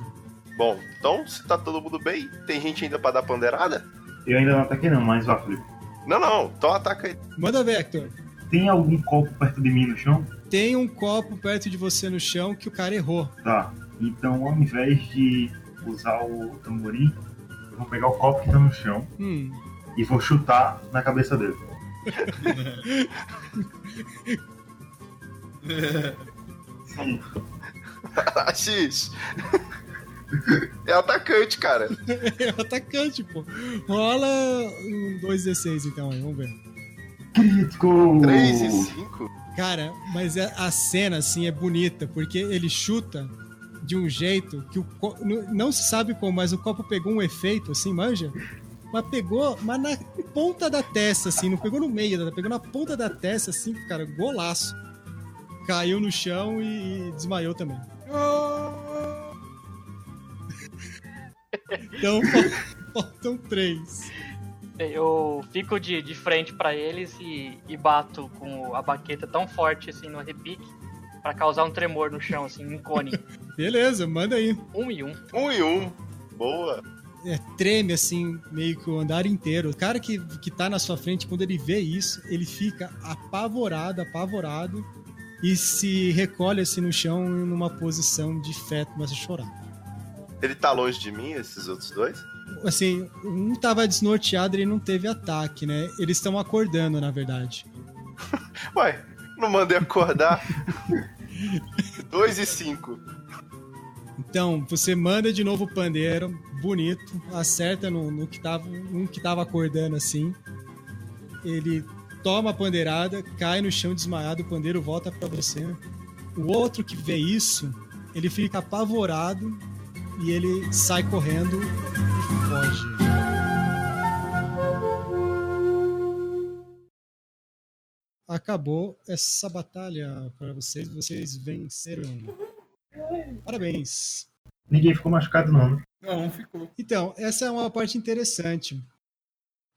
Bom, então, se tá todo mundo bem, tem gente ainda pra dar pandeirada? Eu ainda não ataquei, não, mas vá, Felipe. Não, não, então ataca aí. Manda ver, Hector. Tem algum copo perto de mim no chão? Tem um copo perto de você no chão que o cara errou. Tá. Então, ao invés de usar o tamborim, eu vou pegar o copo que tá no chão Hum, e vou chutar na cabeça dele. X. (laughs) É atacante, cara. é o atacante, pô. Rola um 2d6 então aí, vamos ver. Crítico! 3 e 5. Cara, mas a a cena, assim, é bonita, porque ele chuta de um jeito que o co- não- não se sabe como, mas o copo pegou um efeito, assim, manja? Mas pegou, mas na ponta da testa, assim, não pegou no meio, pegou na ponta da testa, assim, cara, golaço. Caiu no chão e, e desmaiou também. (laughs) então, fal- faltam três. Eu fico de, de frente pra eles e, e bato com a baqueta tão forte assim no repique Pra causar um tremor no chão, assim, um cone. (laughs) Beleza, manda aí. Um e um. Um e um. Boa. É, treme assim, meio que o andar inteiro. O cara que, que tá na sua frente, quando ele vê isso, ele fica apavorado, apavorado e se recolhe assim no chão numa posição de fé, começa a chorar. Ele tá longe de mim, esses outros dois? Assim, um tava desnorteado e ele não teve ataque, né? Eles estão acordando, na verdade. (laughs) Ué, não mandei acordar. (laughs) dois e cinco. Então, você manda de novo o pandeiro, bonito, acerta no, no que tava, um que tava acordando assim. Ele toma a pandeirada, cai no chão desmaiado, o pandeiro volta para você. O outro que vê isso, ele fica apavorado e ele sai correndo e foge. Acabou essa batalha para vocês, vocês venceram. Parabéns. Ninguém ficou machucado, não, né? Não, um ficou. Então, essa é uma parte interessante.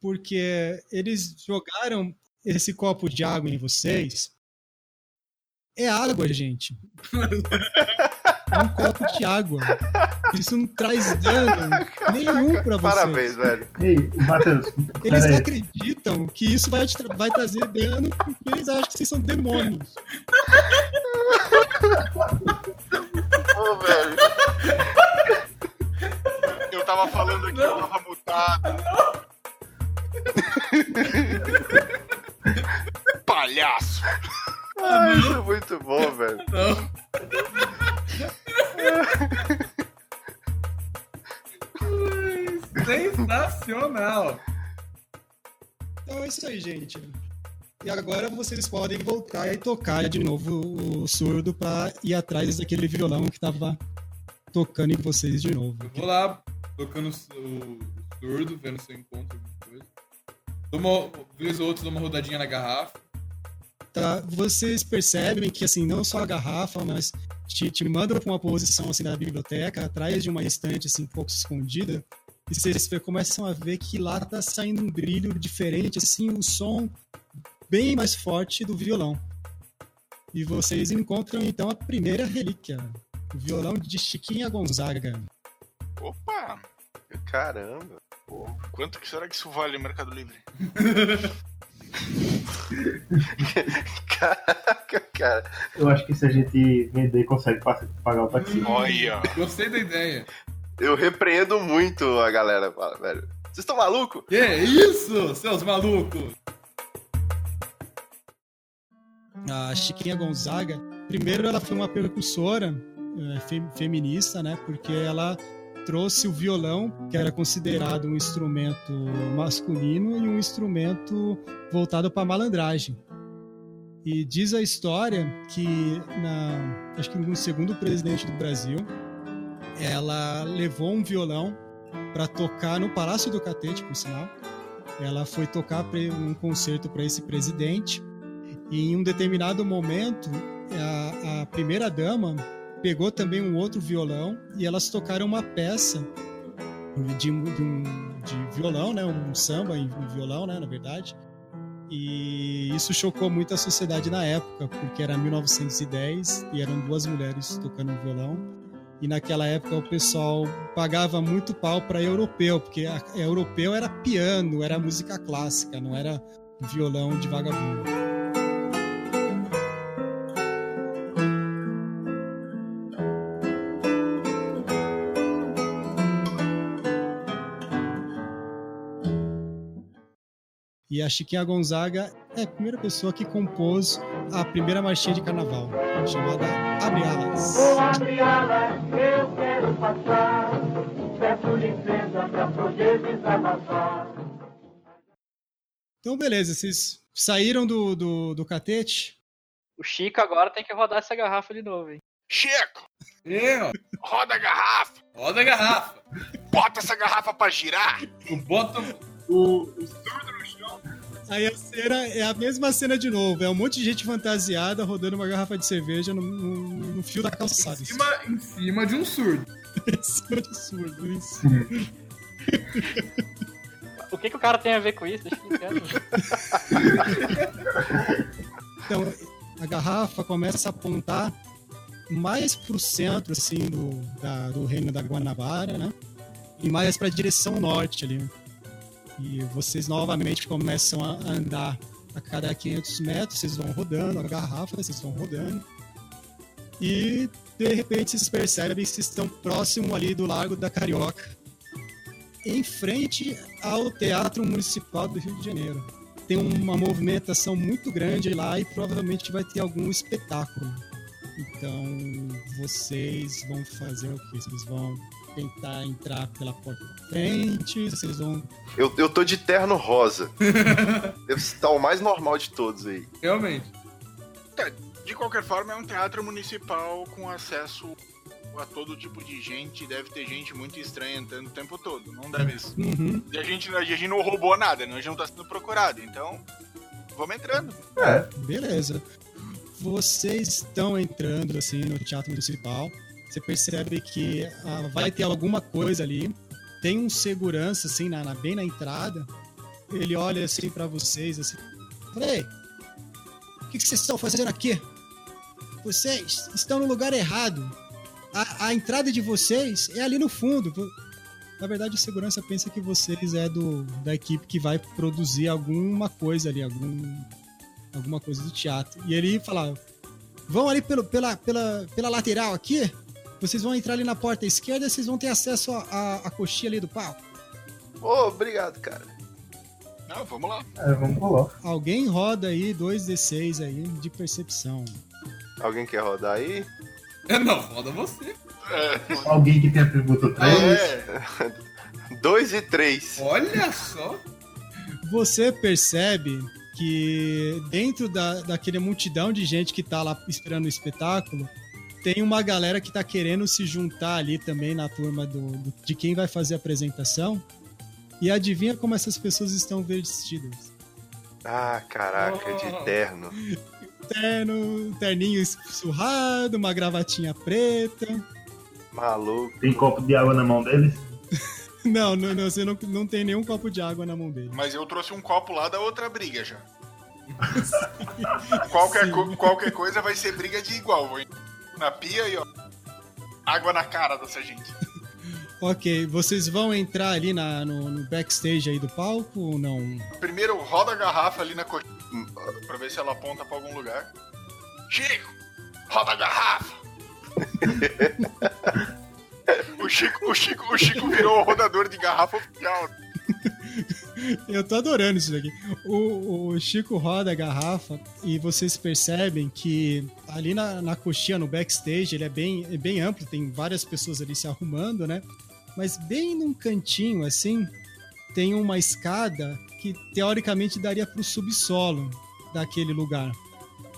Porque eles jogaram esse copo de água em vocês. É água, gente. (laughs) É um copo de água. Isso não traz dano nenhum pra vocês. Parabéns, velho. Ei, Matheus, Eles não acreditam que isso vai, te tra- vai trazer dano porque eles acham que vocês são demônios. (laughs) Ô, velho. Eu tava falando aqui, eu tava mutado. Palhaço! Ah, isso é muito bom, velho. Não. Sensacional! Então é isso aí, gente. E agora vocês podem voltar e tocar de novo o surdo pra ir atrás daquele violão que tava tocando em vocês de novo. Eu vou lá, tocando o, surdo, vendo se eu encontro alguma coisa. Uma, vez ou outra, dou uma rodadinha na garrafa. Tá, vocês percebem que assim, não só a garrafa, mas te, te mandam pra uma posição assim da biblioteca, atrás de uma estante assim, um pouco escondida, e vocês começam a ver que lá tá saindo um brilho diferente, assim, um som bem mais forte do violão. E vocês encontram então a primeira relíquia, violão de Chiquinha Gonzaga. Opa! Caramba. Quanto que será que isso vale no Mercado Livre? (laughs) Caraca, cara. Eu acho que se a gente vender, consegue pa- pagar o táxi. Olha! Gostei da ideia. Eu repreendo muito a galera, velho. Vocês estão malucos? Que isso, seus malucos? a Chiquinha Gonzaga, primeiro ela foi uma percussora eh, fe- feminista, né? Porque ela trouxe o violão, que era considerado um instrumento masculino e um instrumento voltado para malandragem. E diz a história que na, acho que no segundo presidente do Brasil, ela levou um violão para tocar no Palácio do Catete, por sinal. Ela foi tocar um concerto para esse presidente e em um determinado momento, a, a primeira dama pegou também um outro violão e elas tocaram uma peça de, de um de violão, né, um samba em violão, né, na verdade. E isso chocou muito a sociedade na época, porque era 1910 e eram duas mulheres tocando um violão. E naquela época o pessoal pagava muito pau para europeu, porque a, europeu era piano, era música clássica, não era violão de vagabundo. E a Chiquinha Gonzaga é a primeira pessoa que compôs a primeira marchinha de carnaval, chamada Abre Alas. abre alas, eu quero passar. Peço licença pra poder desabafar. Então, beleza, vocês saíram do, do, do catete? O Chico agora tem que rodar essa garrafa de novo, hein? Chico! Eu, Roda a garrafa! roda a garrafa. Bota essa garrafa pra girar! Eu boto o, o Aí a cena é a mesma cena de novo, é um monte de gente fantasiada rodando uma garrafa de cerveja no, no- no fio da calçada. em cima, em cima de um surdo. (laughs) Em cima de surdo, isso. O que, que o cara tem a ver com isso? Deixa eu explicar. (laughs) Então, a garrafa começa a apontar mais pro centro, assim, do, da- do reino da Guanabara, né? E mais pra direção norte ali. E vocês novamente começam a andar a cada 500 metros, vocês vão rodando a garrafa, vocês vão rodando. E de repente vocês percebem que estão próximo ali do Lago da Carioca, em frente ao Teatro Municipal do Rio de Janeiro. Tem uma movimentação muito grande lá e provavelmente vai ter algum espetáculo. Então vocês vão fazer o quê? Vocês vão tentar entrar pela porta da frente, vocês vão Eu, eu tô de terno rosa. (laughs) Deve estar o mais normal de todos aí. Realmente. De qualquer forma, é um teatro municipal com acesso a todo tipo de gente. Deve ter gente muito estranha entrando o tempo todo. Não deve. Uhum. E a gente, a gente não roubou nada, né? a gente não tá sendo procurado. Então, vamos entrando. É, Beleza. Vocês estão entrando assim no Teatro Municipal. Você percebe que ah, vai ter alguma coisa ali. Tem um segurança assim na, na- bem na entrada. Ele olha assim pra vocês assim. Ei, o que, que vocês estão fazendo aqui? Vocês estão no lugar errado. A, a entrada de vocês é ali no fundo. Na verdade, o segurança pensa que vocês é do, da equipe que vai produzir alguma coisa ali, algum, alguma coisa do teatro. E ele fala: vão ali pelo, pela, pela, pela lateral aqui, vocês vão entrar ali na porta esquerda e vocês vão ter acesso à coxinha ali do palco. Ô, obrigado, cara. Não, vamos lá. é, vamos pular. Alguém roda aí 2d6 aí de percepção. Alguém quer rodar aí? É, não, roda você. É, Alguém que tem atributo 3. é, (laughs) Dois e três. Olha só. Você percebe que dentro da, daquele multidão de gente que tá lá esperando o espetáculo, tem uma galera que tá querendo se juntar ali também na turma do, do- de quem vai fazer a apresentação. E adivinha como essas pessoas estão vestidas? Ah, caraca, Oh. de terno. Terno, terninho surrado, uma gravatinha preta. Maluco. Tem copo de água na mão deles. (laughs) Não, não, não, você não, não tem nenhum copo de água na mão dele. mas eu trouxe um copo lá da outra briga já. (laughs) qualquer, co- qualquer coisa vai ser briga de igual. Vou na pia e ó. Água na cara dessa gente. (laughs) Ok, vocês vão entrar ali na, no, no backstage aí do palco ou não? Primeiro roda a garrafa ali na coxinha pra ver se ela aponta pra algum lugar. Chico, roda a garrafa. (laughs) o, Chico, o, Chico, o Chico virou o rodador de garrafa oficial. (laughs) Eu tô adorando isso daqui. O, o Chico roda a garrafa e vocês percebem que ali na, na coxinha, no backstage, ele é bem, é bem amplo, tem várias pessoas ali se arrumando, né? Mas bem num cantinho, assim, tem uma escada que teoricamente daria pro subsolo daquele lugar.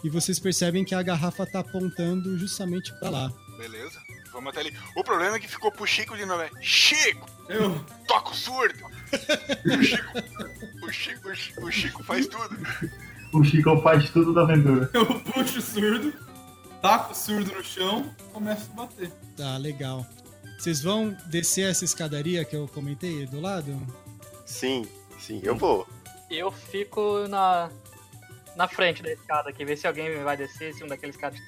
E vocês percebem que a garrafa tá apontando justamente pra lá. Beleza, vamos até ali. O problema é que ficou pro Chico de novo. é, Chico, Eu. toca o surdo. O Chico, o Chico, o Chico, o Chico faz tudo. O Chico faz tudo da aventura. (laughs) Eu puxo o surdo, taco o surdo no chão começo a bater. Tá, legal. Vocês vão descer essa escadaria que eu comentei aí do lado? Sim, sim, eu vou. Eu fico na, na frente da escada aqui, ver se alguém vai descer, se um daqueles caras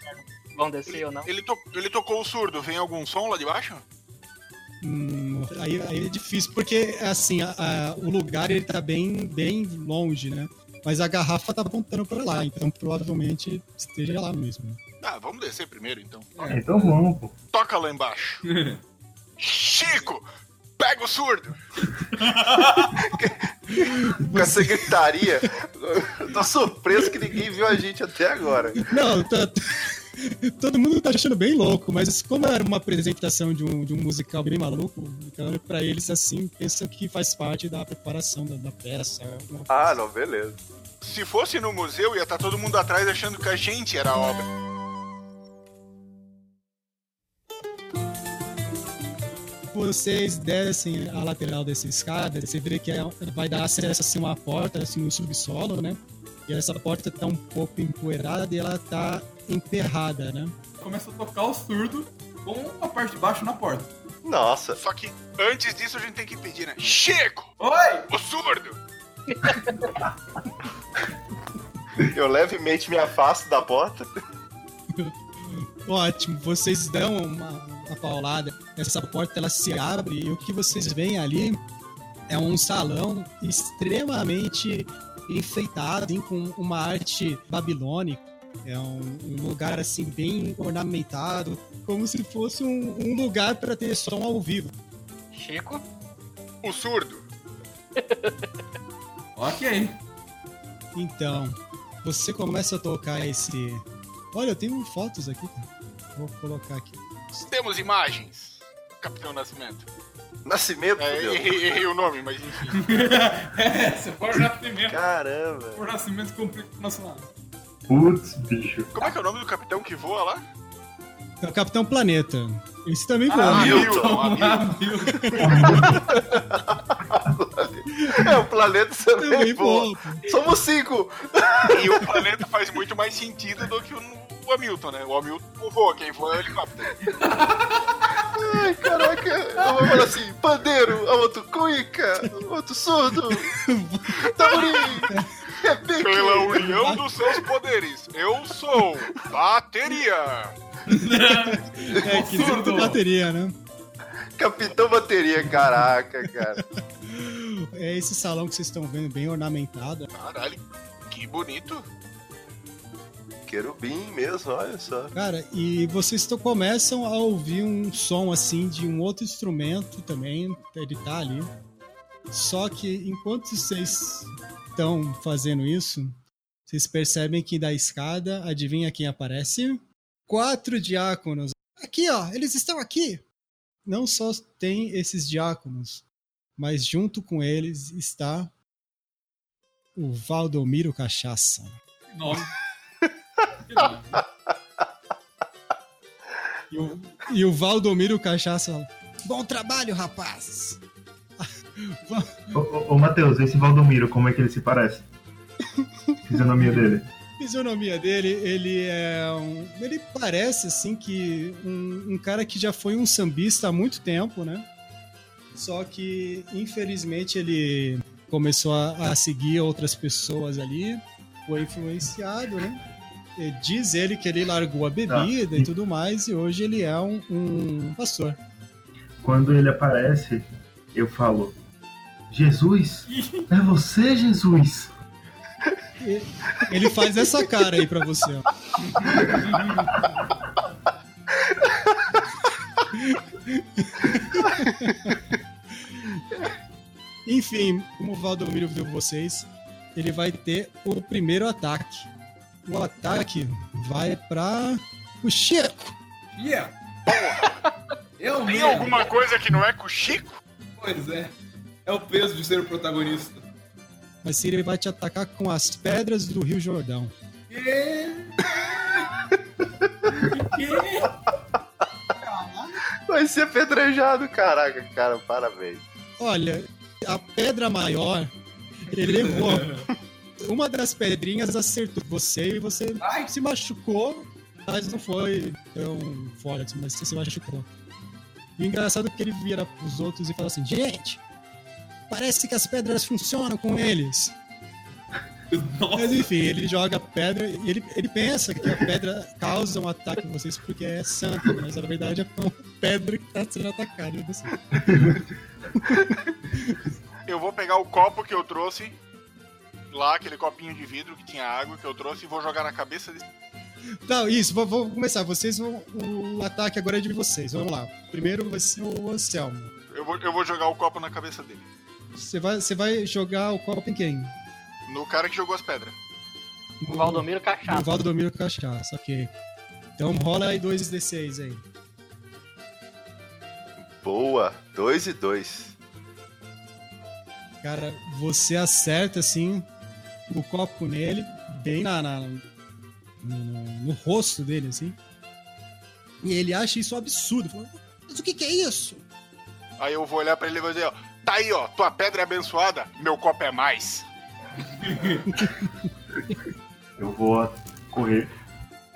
vão descer ou não. Ele, to- ele tocou o surdo, vem algum som lá de baixo? Hum, aí, aí é difícil, porque assim, a- a- o lugar ele tá bem, bem longe, né? Mas a garrafa tá apontando pra lá, então provavelmente esteja lá mesmo. Ah, vamos descer primeiro então. É, então vamos, pô. Toca lá embaixo. Chico, pega o surdo. (laughs) Com essa gritaria, eu tô surpreso que ninguém viu a gente até agora. Não, tá- (laughs) todo mundo tá achando bem louco, mas como era uma apresentação de um, de um musical bem maluco, então pra eles assim, pensam que faz parte da preparação da, da peça. coisa Ah, não, beleza. Se fosse no museu, ia estar todo mundo atrás achando que a gente era a obra. vocês descem a lateral dessa escada, você vê que é- vai dar acesso assim, a uma porta assim, no subsolo, né? E essa porta tá um pouco empoeirada e ela tá emperrada, né? Começa a tocar o surdo com a parte de baixo na porta. Nossa, Só que antes disso a gente tem que pedir, né? Chico, Oi! o surdo. (laughs) Eu levemente me afasto da porta. (laughs) Ótimo, vocês dão uma, uma paulada. Essa porta ela se abre e o que vocês veem ali é um salão extremamente enfeitado, assim, com uma arte babilônica. É um, um lugar assim bem ornamentado, como se fosse um, um lugar para ter som ao vivo. Chico? O surdo. (laughs) Ok. Então, você começa a tocar esse. Olha, eu tenho fotos aqui, cara. Vou colocar aqui. Temos imagens. Capitão Nascimento. Nascimento, É, errei, errei o nome, mas enfim. (laughs) é, se for nascimento. Caramba. Por nascimento complica o nosso lado. Putz, bicho. Como é que é o nome do capitão que voa lá? É o Capitão Planeta. Esse também Ah, voa. Hamilton. Hamilton. (laughs) É, o planeta também também voa. voa. Somos cinco. E o planeta faz muito mais sentido do que o, Hamilton, né? O Hamilton não voa, quem voa é o helicóptero. Ai, caraca. Eu vou falar assim, pandeiro, outro cuica, o outro surdo, (laughs) tamborim. Pela união dos seus poderes, eu sou bateria. É, que Surdo. bateria, né? Capitão Bateria, caraca, cara. (laughs) É esse salão que vocês estão vendo, bem ornamentado. Caralho, que bonito. Querubim mesmo, olha só. Cara, e vocês começam a ouvir um som assim de um outro instrumento também, ele tá ali. Só que enquanto vocês estão fazendo isso, vocês percebem que da escada, adivinha quem aparece? Quatro diáconos. Aqui, ó, eles estão aqui. Não só tem esses diáconos, mas junto com eles está o Valdomiro Cachaça. (laughs) E o, e o Valdomiro Cachaça Bom trabalho, rapazes! Ô, ô, ô Matheus, esse Valdomiro, como é que ele se parece? (laughs) Fisionomia dele. fisionomia dele, ele é um, ele parece assim que um, um cara que já foi um sambista há muito tempo, né? Só que infelizmente ele começou a, a seguir outras pessoas ali, foi influenciado, né? E diz ele que ele largou a bebida e tudo mais e hoje ele é um, um pastor. Quando ele aparece, eu falo: Jesus? É você, Jesus? Ele faz essa cara aí pra você. ó. Enfim, como o Valdomiro viu vocês, ele vai ter o primeiro ataque. O ataque vai pra o Chico. Yeah. Eu Tem mesmo. alguma coisa que não é com o Chico? Pois é. É o peso de ser o protagonista. Mas ele vai te atacar com as pedras do Rio Jordão. Que? Que? Vai ser apedrejado, caraca, cara, parabéns. Olha, a pedra maior, ele levou. Uma das pedrinhas acertou você e você Ai. se machucou, mas não foi tão forte, mas você se machucou. E o engraçado é que ele vira pros outros e fala assim: Gente, parece que as pedras funcionam com eles. Mas Nossa. enfim, ele joga pedra e ele, ele pensa que a pedra causa um ataque em vocês porque é santa, mas na verdade é uma pedra que tá sendo atacada. Eu vou pegar o copo que eu trouxe, lá, aquele copinho de vidro que tinha água que eu trouxe, e vou jogar na cabeça desse. Tá, isso, vou, vou começar. Vocês vão. O ataque agora é de vocês. Vamos lá. Primeiro vai ser o Anselmo. Eu vou, eu vou jogar o copo na cabeça dele. Você vai, você vai jogar o copo em quem? No cara que jogou as pedras. O Valdomiro O Cachaça. Valdomiro Cachaça, ok. Então rola aí 2d6 aí. Boa, dois e dois. Cara, você acerta assim o copo nele, bem na, na- no, no- no rosto dele, assim. E ele acha isso um absurdo. Fala, Mas o que, que é isso? Aí eu vou olhar pra ele e vou dizer, ó, tá aí, ó, tua pedra é abençoada, meu copo é mais. (laughs) Eu vou correr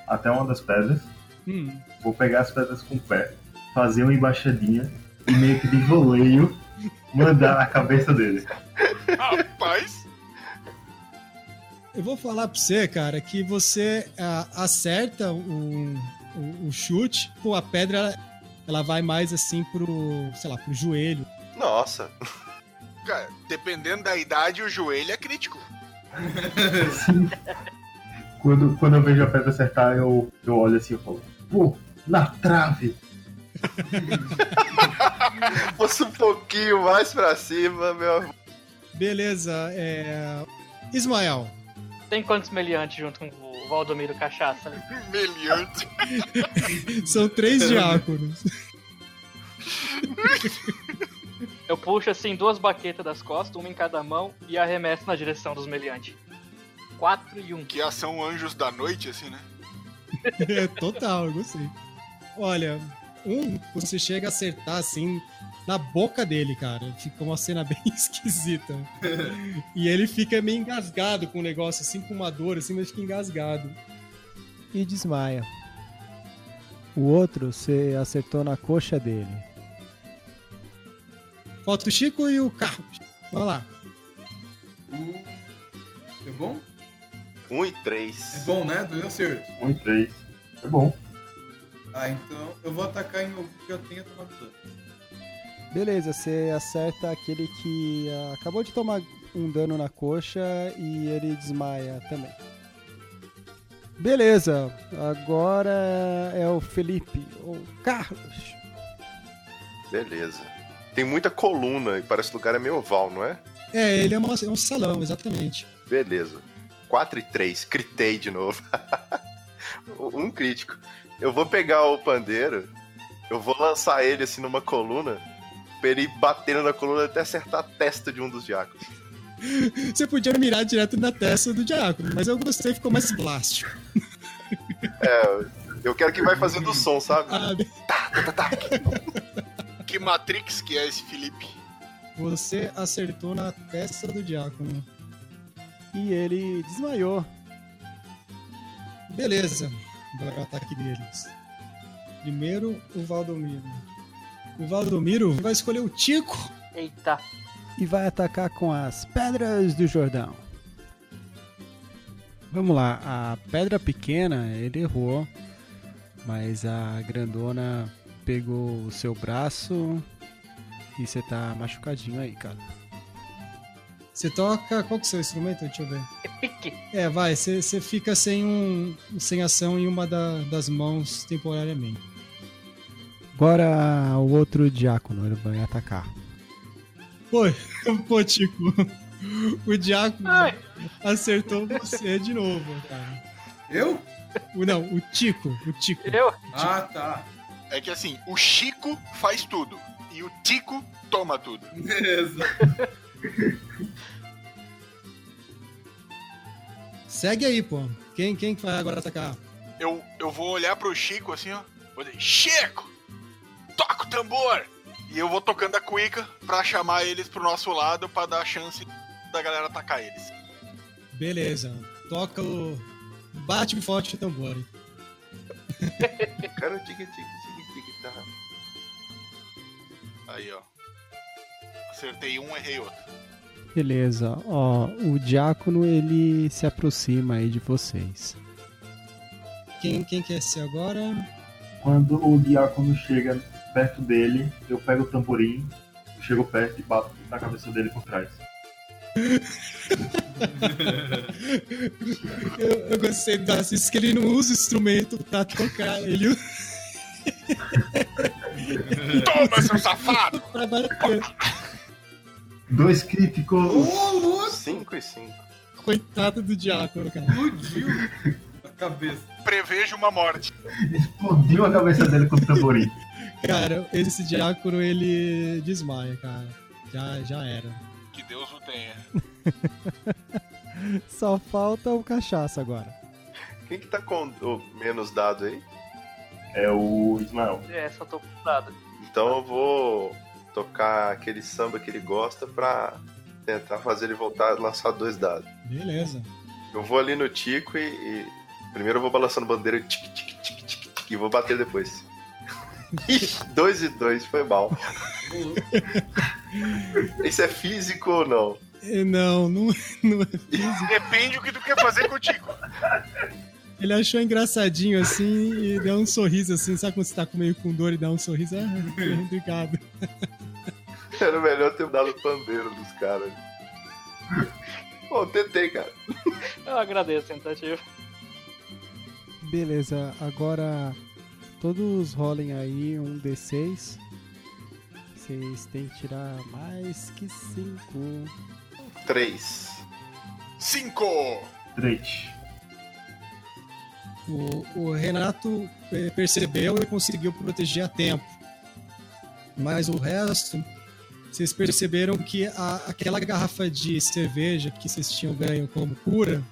até uma das pedras, Hum, vou pegar as pedras com o pé, fazer uma embaixadinha e meio que de voleio mandar na cabeça dele. Rapaz, Eu vou falar pra você, cara, que você ah, acerta o, o, o chute, pô, a pedra ela, ela vai mais assim pro, sei lá, pro joelho. Nossa. Cara, dependendo da idade, o joelho é crítico. (laughs) Quando, quando eu vejo a pedra acertar, eu, eu olho assim e falo, pô, na trave! (laughs) Fosse um pouquinho mais pra cima, meu. Beleza, é. Ismael, Tem quantos meliantes junto com o Valdomiro Cachaça? né? Meliante. (laughs) são três diáconos. Eu puxo assim duas baquetas das costas, uma em cada mão, e arremesso na direção dos meliantes. Quatro e um. Que ação anjos da noite, assim, né? (laughs) É, Total, eu gostei. Olha, um, você chega a acertar assim na boca dele, cara. Fica uma cena (laughs) bem esquisita. (laughs) E ele fica meio engasgado com o negócio, assim, com uma dor, assim, mas fica engasgado. E desmaia. O outro você acertou na coxa dele. Falta o Chico e o Carlos. Vai lá. É bom? Um e É três. bom, né? Dois acertos. Um e três. É bom. Ah, então eu vou atacar em algum que já tenha tomado dano. Beleza, você acerta aquele que ah, acabou de tomar um dano na coxa e ele desmaia também. Beleza, agora é o Felipe, ou Carlos. Beleza. Tem muita coluna e parece que o lugar é meio oval, não é? É, ele é, uma- é um salão, exatamente. Beleza. 4 e 3. Critei de novo. (laughs) um crítico. Eu vou pegar o pandeiro, eu vou lançar ele assim numa coluna, pra ele ir batendo na coluna até acertar a testa de um dos diáconos. (laughs) Você podia mirar direto na testa do diácono, mas eu gostei, ficou mais plástico. É, eu quero que vai fazendo som, sabe? (laughs) Ah, Que Matrix que é esse Felipe? você acertou na testa do diácono. E ele desmaiou. Beleza. Agora o ataque deles. Primeiro, o Valdomiro. O Valdomiro vai escolher o Tico. Eita. E vai atacar com as Pedras do Jordão. Vamos lá, a pedra pequena ele errou, mas a grandona pegou o seu braço e você tá machucadinho aí, cara. Você toca. Qual que é o seu instrumento? Deixa eu ver. É pique. É, vai, você você fica sem, um, sem ação em uma da- das mãos temporariamente. Agora o outro diácono ele vai atacar. Pô, (laughs) pô, Tico. O diácono Ai. acertou você de novo, cara. Eu? O, não, o Tico. O Tico. Eu? Ah, tá. É que assim, o Chico faz tudo. E o Tico toma tudo. (laughs) Beleza. Segue aí, pô. Quem, quem que vai agora atacar? Eu, eu vou olhar pro Chico assim, ó. Vou dizer, Chico! Toca o tambor! E eu vou tocando a cuica pra chamar eles pro nosso lado pra dar a chance da galera atacar eles. Beleza. Toca o. Bate forte o tambor. Cara, tique, tique, tique, tá. Aí, ó. Acertei um, errei outro. Beleza, ó, o diácono ele se aproxima aí de vocês. Quem, quem quer ser agora? Quando o diácono chega perto dele, eu pego o tamborim, chego perto e bato na cabeça dele por trás. (laughs) Eu, eu gostei do Assis que ele não usa o instrumento pra tocar, ele usa (laughs) Toma, seu safado! Dois críticos! Louco! 5 e 5. Coitado do diácono, cara. Explodiu a cabeça. Prevejo uma morte. Explodiu a cabeça dele com o tamborim. Cara, esse diácono ele desmaia, cara. Já, já era. Que Deus o tenha. Só falta o cachaça agora. Quem que tá com o menos dado aí? É o Ismael. É, só tô dado. Então eu vou tocar aquele samba que ele gosta pra tentar fazer ele voltar a lançar dois dados. Beleza. Eu vou ali no Tico e, e primeiro eu vou balançando bandeira tic, tic, tic, tic, tic, e vou bater depois. (laughs) Ixi, dois e dois, foi mal. (laughs) Isso é físico ou não? É, Não, não, não é físico. Depende o que tu quer quer fazer contigo? Ele achou engraçadinho assim e deu um sorriso assim. Sabe quando você tá com meio com dor e dá um sorriso? Ah, obrigado. Era melhor ter dado o pandeiro dos caras. Pô, tentei, cara. Eu agradeço a tentativa. Beleza, agora todos rolem aí um D6. Vocês têm que tirar mais que 5. Três. Cinco! Três. O, o Renato eh, percebeu e conseguiu proteger a tempo. Mas o resto, vocês perceberam que a- aquela garrafa de cerveja que vocês tinham ganho como cura,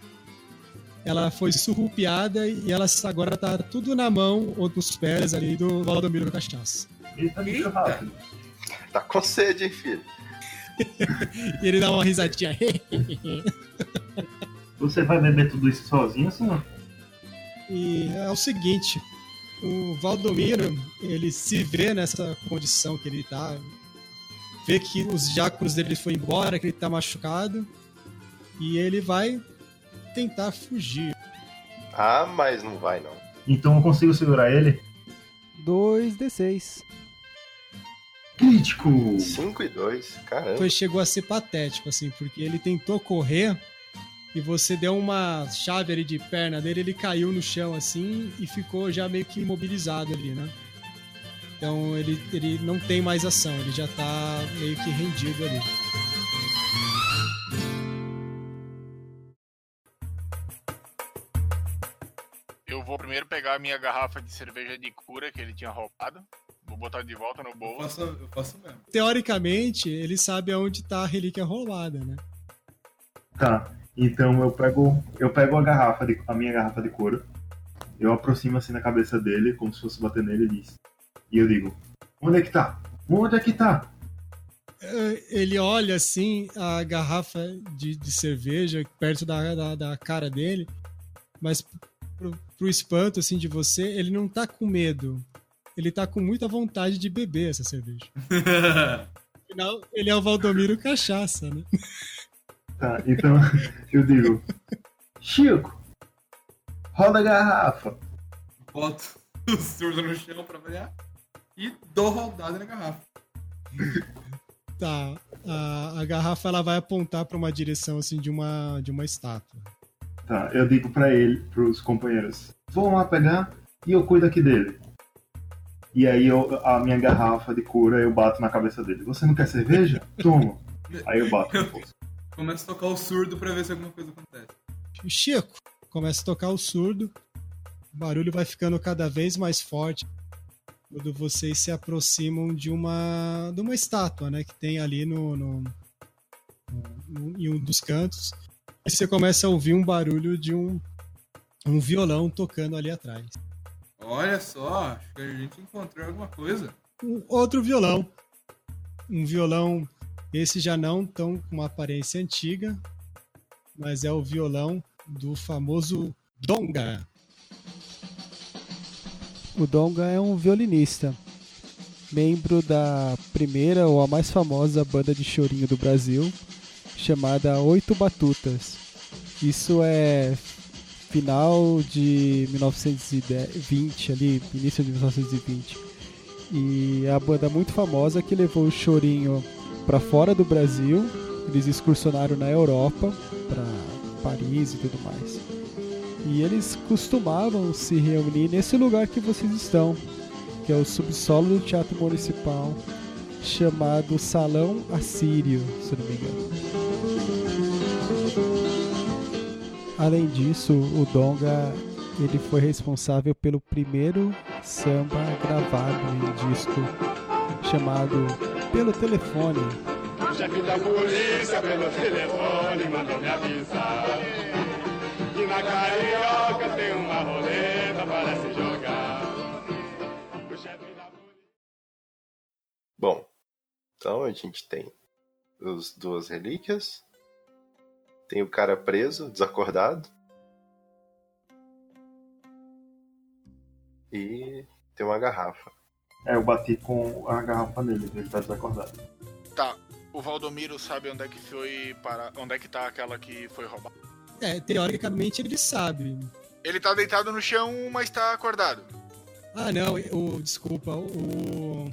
ela foi surrupiada e ela agora tá tudo na mão ou nos pés ali do Valdomiro Cachaça. Eita, bicho rápido. Tá com sede, hein, filho? E (laughs) ele dá uma risadinha. (laughs) Você vai beber tudo isso sozinho, senhor? E é o seguinte, o Valdomiro, ele se vê nessa condição que ele tá, vê que os diáconos dele foi embora, que ele tá machucado, e ele vai tentar fugir. Ah, mas não vai, não. Então eu consigo segurar ele? 2 D6. Crítico! 5 e 2, caramba. Foi, chegou a ser patético, assim, porque ele tentou correr e você deu uma chave ali de perna dele, ele caiu no chão, assim, e ficou já meio que imobilizado ali, né? Então ele, ele não tem mais ação, ele já tá meio que rendido ali. Eu vou primeiro pegar a minha garrafa de cerveja de cura que ele tinha roubado. Vou botar de volta no Eu bolso. faço, eu faço mesmo. Teoricamente, ele sabe aonde tá a relíquia roubada, né? Tá. Então eu pego. Eu pego a garrafa de, a minha garrafa de couro. Eu aproximo assim na cabeça dele, como se fosse bater nele e diz. E eu digo, onde é que tá? Onde é que tá? Eh, Ele olha assim a garrafa de, de cerveja perto da, da, da cara dele, mas pro, pro espanto assim de você, ele não tá com medo. Ele tá com muita vontade de beber essa cerveja. (laughs) Afinal, ele é o Valdomiro Cachaça, né? Tá, então (laughs) eu digo, Chico, roda a garrafa. Boto o surdo no chão pra variar e dou rodada na garrafa. Tá. A, a garrafa ela vai apontar pra uma direção assim de uma de uma estátua. Tá, eu digo pra ele, pros companheiros, vão lá pegar e eu cuido aqui dele. E aí eu, a minha garrafa de cura eu bato na cabeça dele. Você não quer cerveja? Toma. Aí eu bato no bolso. Começo a tocar o surdo pra ver se alguma coisa acontece. Chico começa a tocar o surdo. O barulho vai ficando cada vez mais forte quando vocês se aproximam de uma de uma estátua, né, que tem ali no, no, no- em um dos cantos. E você começa a ouvir um barulho de um um violão tocando ali atrás. Olha só, acho que a gente encontrou alguma coisa. Um outro violão. Um violão, esse já não tão com uma aparência antiga, mas é o violão do famoso Donga. O Donga é um violinista, membro da primeira ou a mais famosa banda de chorinho do Brasil, chamada Oito Batutas. Isso é final de 1920, ali, início de 1920. E é a banda muito famosa que levou o chorinho para fora do Brasil. Eles excursionaram na Europa, para Paris e tudo mais. E eles costumavam se reunir nesse lugar que vocês estão, que é o subsolo do Teatro Municipal, chamado Salão Assírio, se não me engano. Além disso, o Donga ele foi responsável pelo primeiro samba gravado em disco chamado Pelo Telefone, O chefe da polícia pelo telefone mandou me avisar Que na carioca tem uma roleta para se jogar O chefe da Bom, então a gente tem as duas relíquias. Tem o cara preso, desacordado. E tem uma garrafa. É, eu bati com a garrafa nele, ele tá desacordado. Tá. O Valdomiro sabe onde é que foi para. onde é que tá aquela que foi roubada. É, teoricamente ele sabe. Ele tá deitado no chão, mas tá acordado. Ah, não, o, desculpa, o,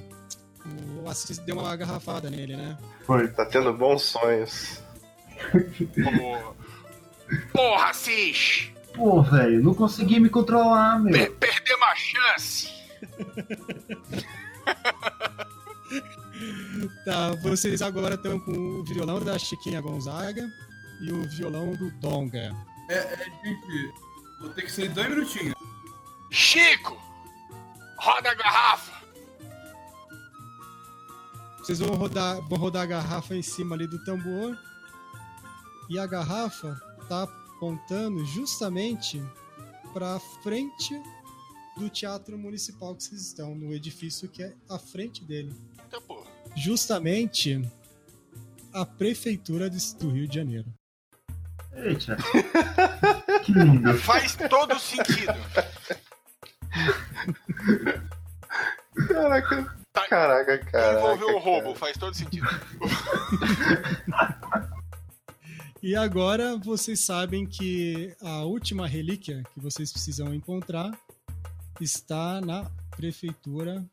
o Assis deu uma garrafada nele, né? Foi. Tá tendo bons sonhos. Ô, Porra, Cis! Pô, velho, não consegui me controlar, meu. Per perdemos a chance! (laughs) Tá, vocês agora estão com o violão da Chiquinha Gonzaga e o violão do Donga. É, é, gente, vou ter que sair dois minutinhos. Chico! Roda a garrafa! Vocês vão rodar, vão rodar a garrafa em cima ali do tambor. E a garrafa tá apontando justamente para frente do Teatro Municipal que vocês estão, no edifício que é à frente dele. Eita porra. Justamente a prefeitura de- do Rio de Janeiro. Eita. (laughs) que lindo. Faz todo sentido. Caraca. Tá- Caraca, cara. Envolveu o roubo, faz todo sentido. (laughs) E agora vocês sabem que a última relíquia que vocês precisam encontrar está na prefeitura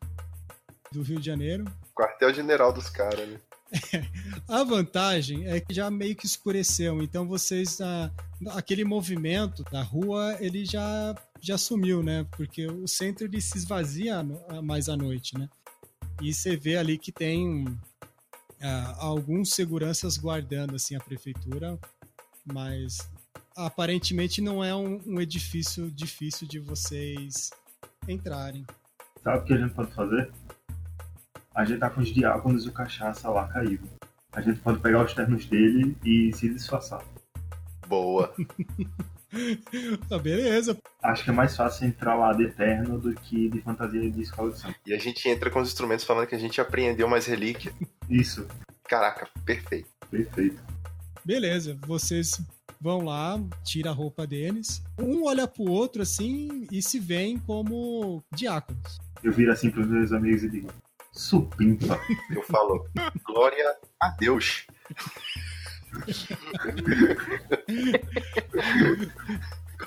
do Rio de Janeiro. Quartel-general dos caras, né? (laughs) A vantagem é que já meio que escureceu, então vocês ah, aquele movimento da rua ele já já sumiu, né? Porque o centro ele se esvazia mais à noite, né? E você vê ali que tem ah, alguns seguranças guardando assim a prefeitura, mas aparentemente não é um, um edifício difícil de vocês entrarem. Sabe o que a gente pode fazer? A gente tá com os diáconos e o cachaça lá caído. A gente pode pegar os ternos dele e se disfarçar. Boa. Ah, (laughs) beleza. Acho que é mais fácil entrar lá de eterno do que de fantasia de escola de samba. E a gente entra com os instrumentos falando que a gente apreendeu mais relíquia. Isso, Caraca, perfeito. perfeito. Beleza, vocês vão lá, tira a roupa deles. Um olha pro outro assim e se veem como diáconos. Eu viro assim pros meus amigos e digo: Supimpa. Eu falo, glória a Deus.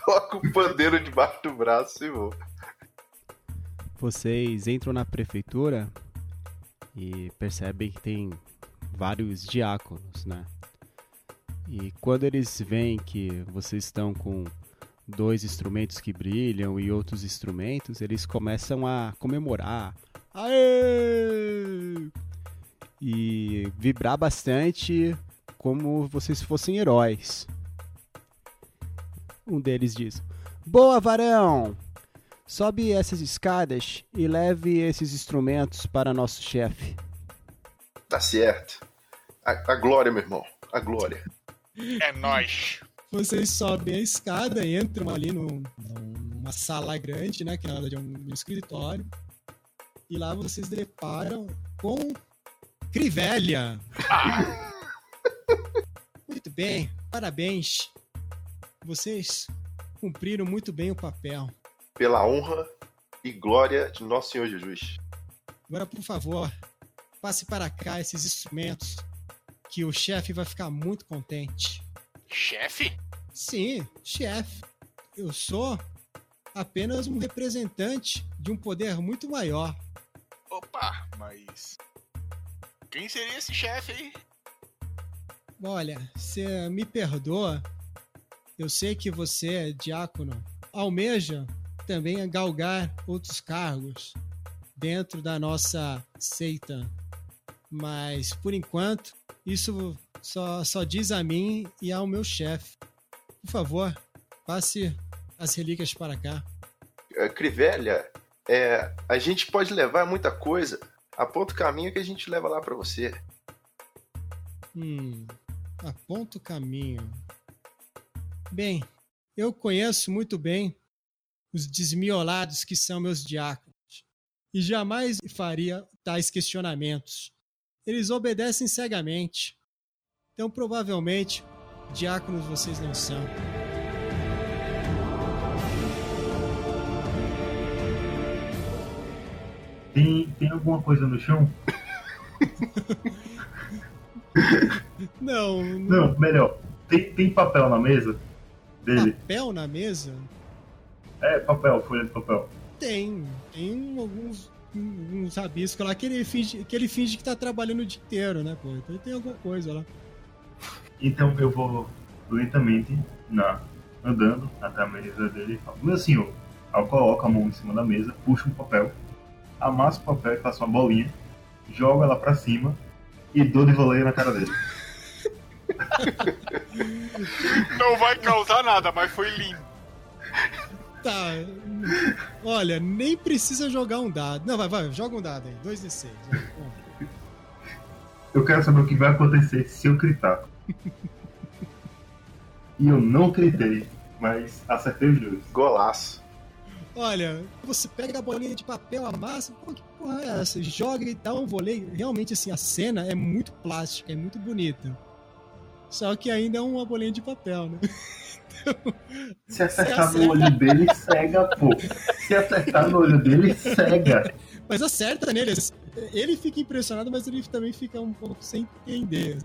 Coloca o pandeiro debaixo do braço e vou. Vocês entram na prefeitura e percebem que tem vários diáconos, né? E quando eles veem que vocês estão com dois instrumentos que brilham e outros instrumentos, eles começam a comemorar. Aê! E vibrar bastante como vocês fossem heróis. Um deles diz: Boa, varão! Sobe essas escadas e leve esses instrumentos para nosso chefe. Tá certo. A, a glória, meu irmão. A glória. É nóis. Vocês sobem a escada, entram ali num- numa sala grande, né? Que nada de um, um escritório. E lá vocês deparam com Crivélia. (laughs) Muito bem, parabéns. Vocês cumpriram muito bem o papel. Pela honra e glória de nosso Senhor Jesus. Agora, por favor, passe para cá esses instrumentos, que o chefe vai ficar muito contente. Chefe? Sim, chefe. Eu sou apenas um representante de um poder muito maior. Opa, mas. Quem seria esse chefe aí? Olha, você me perdoa. Eu sei que você é diácono. Almeja também galgar outros cargos dentro da nossa seita. Mas, por enquanto, isso só, só diz a mim e ao meu chefe. Por favor, passe as relíquias para cá. É, Crivélia, é, a gente pode levar muita coisa. Aponta o caminho que a gente leva lá pra você. Hum, aponta o caminho. Bem, eu conheço muito bem os desmiolados que são meus diáconos e jamais faria tais questionamentos. Eles obedecem cegamente. Então, provavelmente, diáconos vocês não são. Tem, tem alguma coisa no chão? (laughs) Não, Não, melhor. Tem, tem papel na mesa? Dele. papel na mesa? É, papel, folha de papel. Tem. Tem alguns uns rabiscos lá que ele, finge, que ele finge que tá trabalhando o dia inteiro, né, pô? Então tem alguma coisa lá. Então eu vou lentamente na, andando até a mesa dele e falo, meu senhor, eu coloco a mão em cima da mesa, puxo um papel, amasso o papel e faço uma bolinha, jogo ela pra cima e dou de voleio na cara dele. Não vai causar nada, mas foi lindo. Tá. Olha, nem precisa jogar um dado. Não, vai, vai, joga um dado aí. 2d6. vai, bom. Eu quero saber o que vai acontecer se eu gritar. E eu não gritei, mas acertei os dois. Golaço. Olha, você pega a bolinha de papel, amassa, pô, que porra é essa? Joga e dá um voleio. Realmente, assim, a cena é muito plástica, é muito bonita. Só que ainda é uma bolinha de papel, né? (laughs) Se acertar no olho dele, cega, pô. Se acertar no olho dele, cega. Mas acerta nele. Ele fica impressionado, mas ele também fica um pouco sem entender.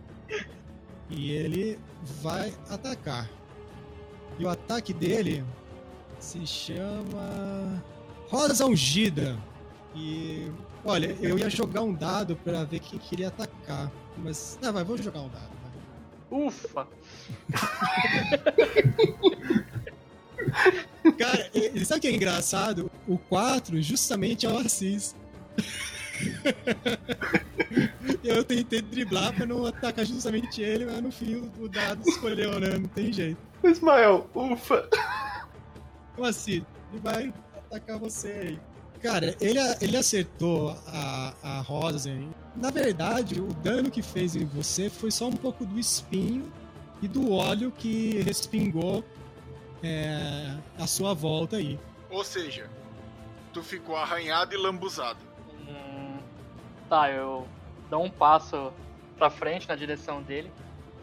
E ele vai atacar. E o ataque dele se chama Rosa Ungida. E olha, eu ia jogar um dado pra ver quem queria atacar. Mas. Ah, vai, vou jogar um dado. vai. Ufa! Cara, e- sabe o que é engraçado? O 4 justamente é o Assis. (laughs) Eu tentei driblar pra não atacar justamente ele, mas no fim o- dado escolheu, né? Não tem jeito. Ismael, ufa. O Assis, ele vai atacar você aí. Cara, ele, ele acertou a, a Rosa. hein? Na verdade, o dano que fez em você foi só um pouco do espinho e do óleo que respingou é, a sua volta aí. Ou seja, tu ficou arranhado e lambuzado. Hum, tá, eu dou um passo pra frente na direção dele,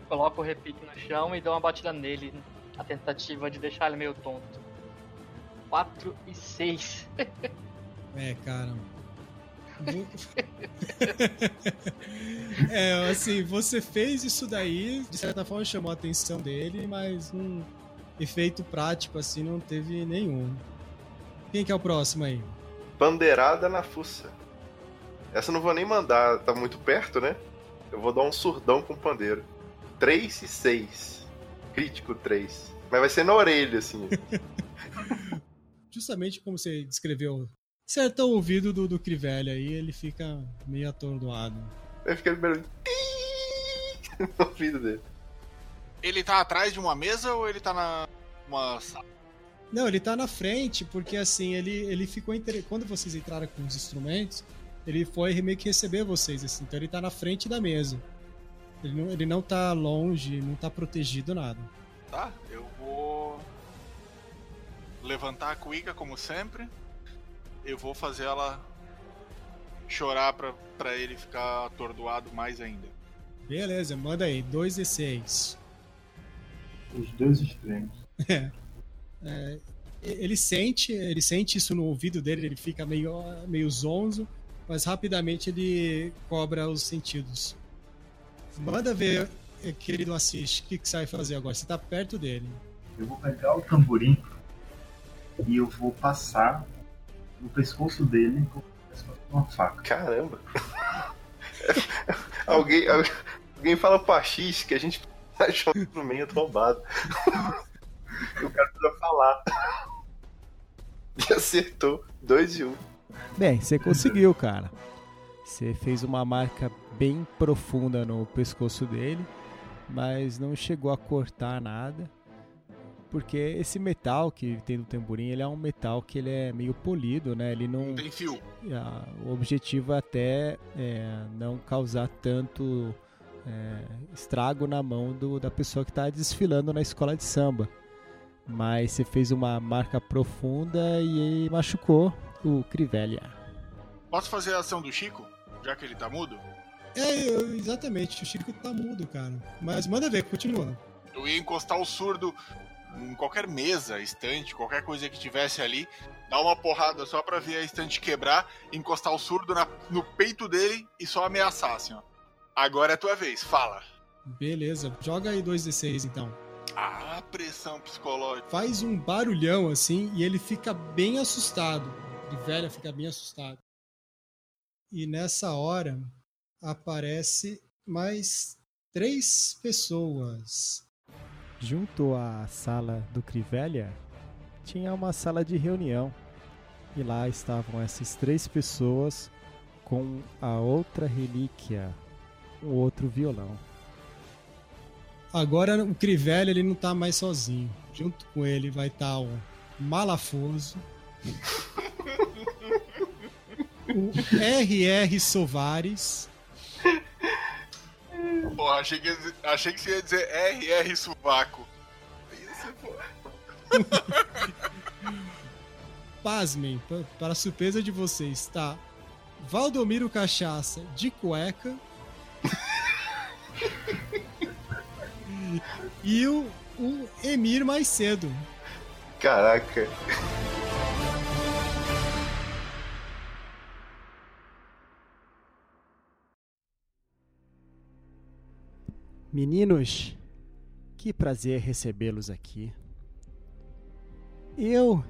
coloco o repique no chão e dou uma batida nele, a tentativa de deixar ele meio tonto. 4 e 6. (laughs) É, cara. É, assim, você fez isso daí, de certa forma chamou a atenção dele, mas um efeito prático assim não teve nenhum. Quem que é o próximo aí? Bandeirada na fuça. Essa eu não vou nem mandar, tá muito perto, né? Eu vou dar um surdão com o pandeiro. 3 e 6. Crítico 3. Mas vai ser na orelha, assim. (laughs) Justamente como você descreveu, acerta o ouvido do, do Crivelli aí, ele fica meio atordoado. Vai ficar barulho no ouvido dele. Ele tá atrás de uma mesa ou ele tá na uma sala? Não, ele tá na frente, porque assim, ele, ele ficou inter... Quando vocês entraram com os instrumentos, ele foi meio que receber vocês, assim. Então ele tá na frente da mesa. Ele não, ele não tá longe, não tá protegido, nada. Tá, eu vou levantar a cuica como sempre. Eu vou fazer ela chorar pra, pra ele ficar atordoado mais ainda. Beleza, manda aí, 2 e 6. Os dois extremos. (laughs) É, ele sente, ele sente isso no ouvido dele, ele fica meio, meio zonzo, mas rapidamente ele cobra os sentidos. Manda ver, eh, querido Assis, o que, que você vai fazer agora? Você tá perto dele. Eu vou pegar o tamborim e eu vou passar no pescoço dele como se fosse uma faca. Caramba. (laughs) alguém, alguém fala X que a gente achou um instrumento roubado. o cara precisa falar. E acertou. 2 e 1. Um. Bem, você conseguiu, cara. Você fez uma marca bem profunda no pescoço dele, mas não chegou a cortar nada. Porque esse metal que tem no tamborim, ele é um metal que ele é meio polido, né? Ele não Não tem fio. Ah, o objetivo é até é, não causar tanto é, estrago na mão do- da pessoa que está desfilando na escola de samba. Mas você fez uma marca profunda e machucou o Crivelia. Posso fazer a ação do Chico? Já que ele tá mudo? É, eu- exatamente, o Chico tá mudo, cara. Mas manda ver, continua. Eu ia encostar o surdo em qualquer mesa, estante, qualquer coisa que tivesse ali, dar uma porrada só pra ver a estante quebrar, encostar o surdo na- no peito dele e só ameaçar, assim, ó. Agora é tua vez, fala. Beleza, joga aí 2d6 então. Ah, pressão psicológica. faz um barulhão assim e ele fica bem assustado. De velha fica bem assustado. E nessa hora aparece mais três pessoas. Junto à sala do Crivelha tinha uma sala de reunião. E lá estavam essas três pessoas com a outra relíquia, o outro violão. Agora o Crivelli ele não tá mais sozinho. Junto com ele vai estar o Malafoso. o R.R. Sovares. Porra, achei que, achei que você ia dizer RR Suvaco. Isso, pô. (laughs) Pasmem, pa- para a surpresa de vocês, tá Valdomiro Cachaça de cueca. (laughs) e o, o Emir mais cedo. Caraca. Meninos, que prazer recebê-los aqui. Eu,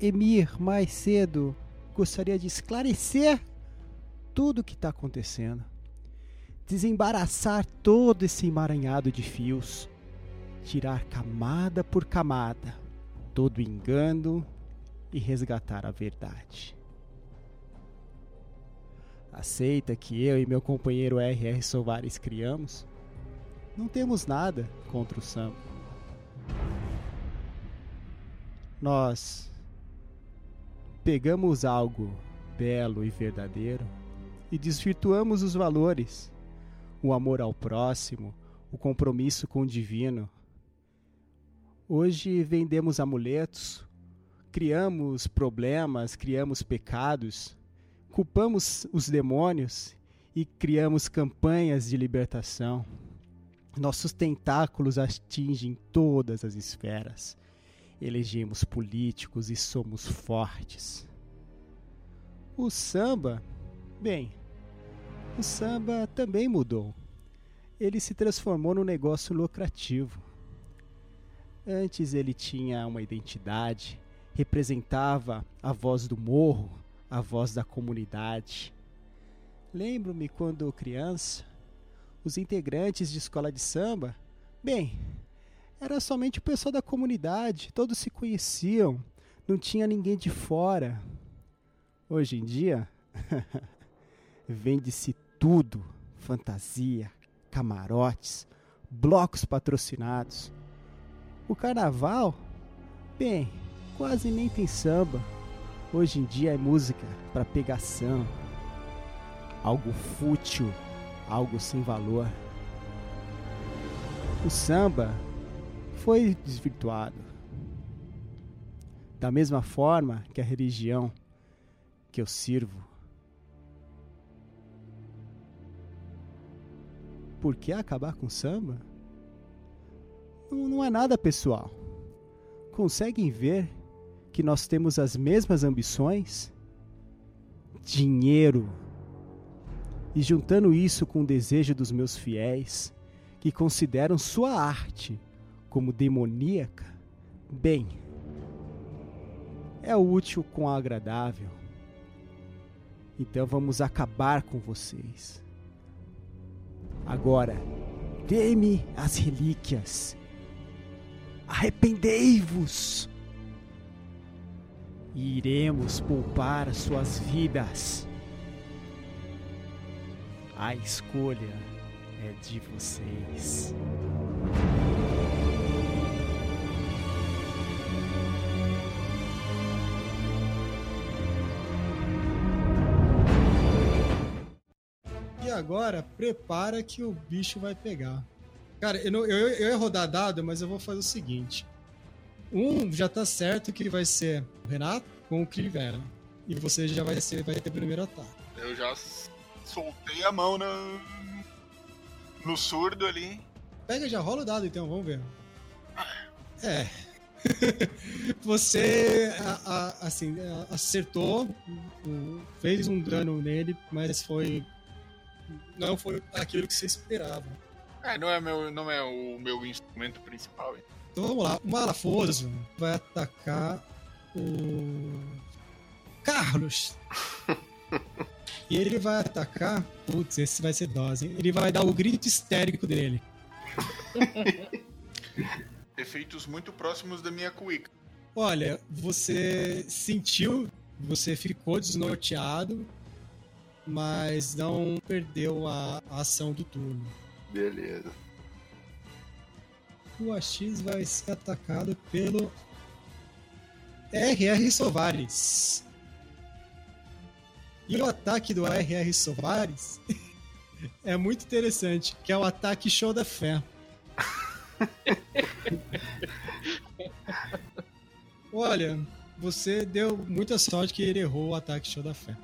Emir, mais cedo, gostaria de esclarecer tudo o que está acontecendo. Desembaraçar todo esse emaranhado de fios. Tirar camada por camada todo engano e resgatar a verdade. Aceita que eu e meu companheiro R.R. Soares criamos? Não temos nada contra o samba. Nós pegamos algo belo e verdadeiro e desvirtuamos os valores, o amor ao próximo, o compromisso com o divino. Hoje vendemos amuletos, criamos problemas, criamos pecados, culpamos os demônios e criamos campanhas de libertação. Nossos tentáculos atingem todas as esferas. Elegemos políticos e somos fortes. O samba, bem, o samba também mudou. Ele se transformou num negócio lucrativo. Antes ele tinha uma identidade, representava a voz do morro, a voz da comunidade. Lembro-me quando criança, os integrantes de escola de samba, bem, era somente o pessoal da comunidade, todos se conheciam, não tinha ninguém de fora. Hoje em dia, (laughs) vende-se tudo: fantasia, camarotes, blocos patrocinados. O carnaval, bem, quase nem tem samba. Hoje em dia é música para pegação. Algo fútil, algo sem valor. O samba foi desvirtuado. Da mesma forma que a religião que eu sirvo. Por que acabar com o samba? Não, não é nada pessoal. Conseguem ver que nós temos as mesmas ambições? Dinheiro. E juntando isso com o desejo dos meus fiéis, que consideram sua arte como demoníaca, bem, é útil com o agradável. Então vamos acabar com vocês. Agora, dê-me as relíquias. Arrependei-vos. E iremos poupar suas vidas. A escolha é de vocês. E agora, prepara que o bicho vai pegar. Cara, eu, não- eu, eu ia rodar dado, mas eu vou fazer o seguinte. Um já tá certo que vai ser o Renato com o Crivera. E você já vai, ser, vai ter primeiro ataque. Eu já soltei a mão na... no surdo ali. Pega, já rola o dado então, vamos ver. É. (laughs) Você, a- a- assim, acertou, fez um dano nele, mas foi. Não foi aquilo que você esperava. É, não é, meu, não é o meu instrumento principal. hein? Então vamos lá. O Malafoso vai atacar o Carlos. (laughs) e ele vai atacar. Putz, esse vai ser dose, hein? Ele vai dar o grito histérico dele. (laughs) Efeitos muito próximos da minha cuíca. Olha, você sentiu, você ficou desnorteado, mas não perdeu a, a ação do turno. Beleza. O AX vai ser atacado pelo RR Sovares. E o ataque do RR Sovares (laughs) é muito interessante, que é o ataque show da fé. (laughs) Olha, você deu muita sorte que ele errou o ataque show da fé.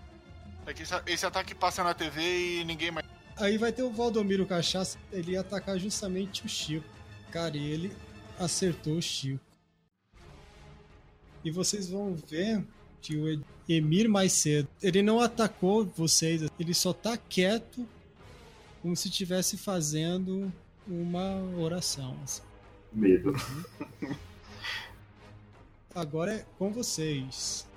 É que esse, esse ataque passa na TV e ninguém mais. Aí vai ter o Valdomiro Cachaça, ele ia atacar justamente o Chico. Cara, e ele acertou o Chico. E vocês vão ver o Emir mais cedo, ele não atacou vocês, ele só tá quieto, como se estivesse fazendo uma oração. assim. Medo. (laughs) Agora é com vocês.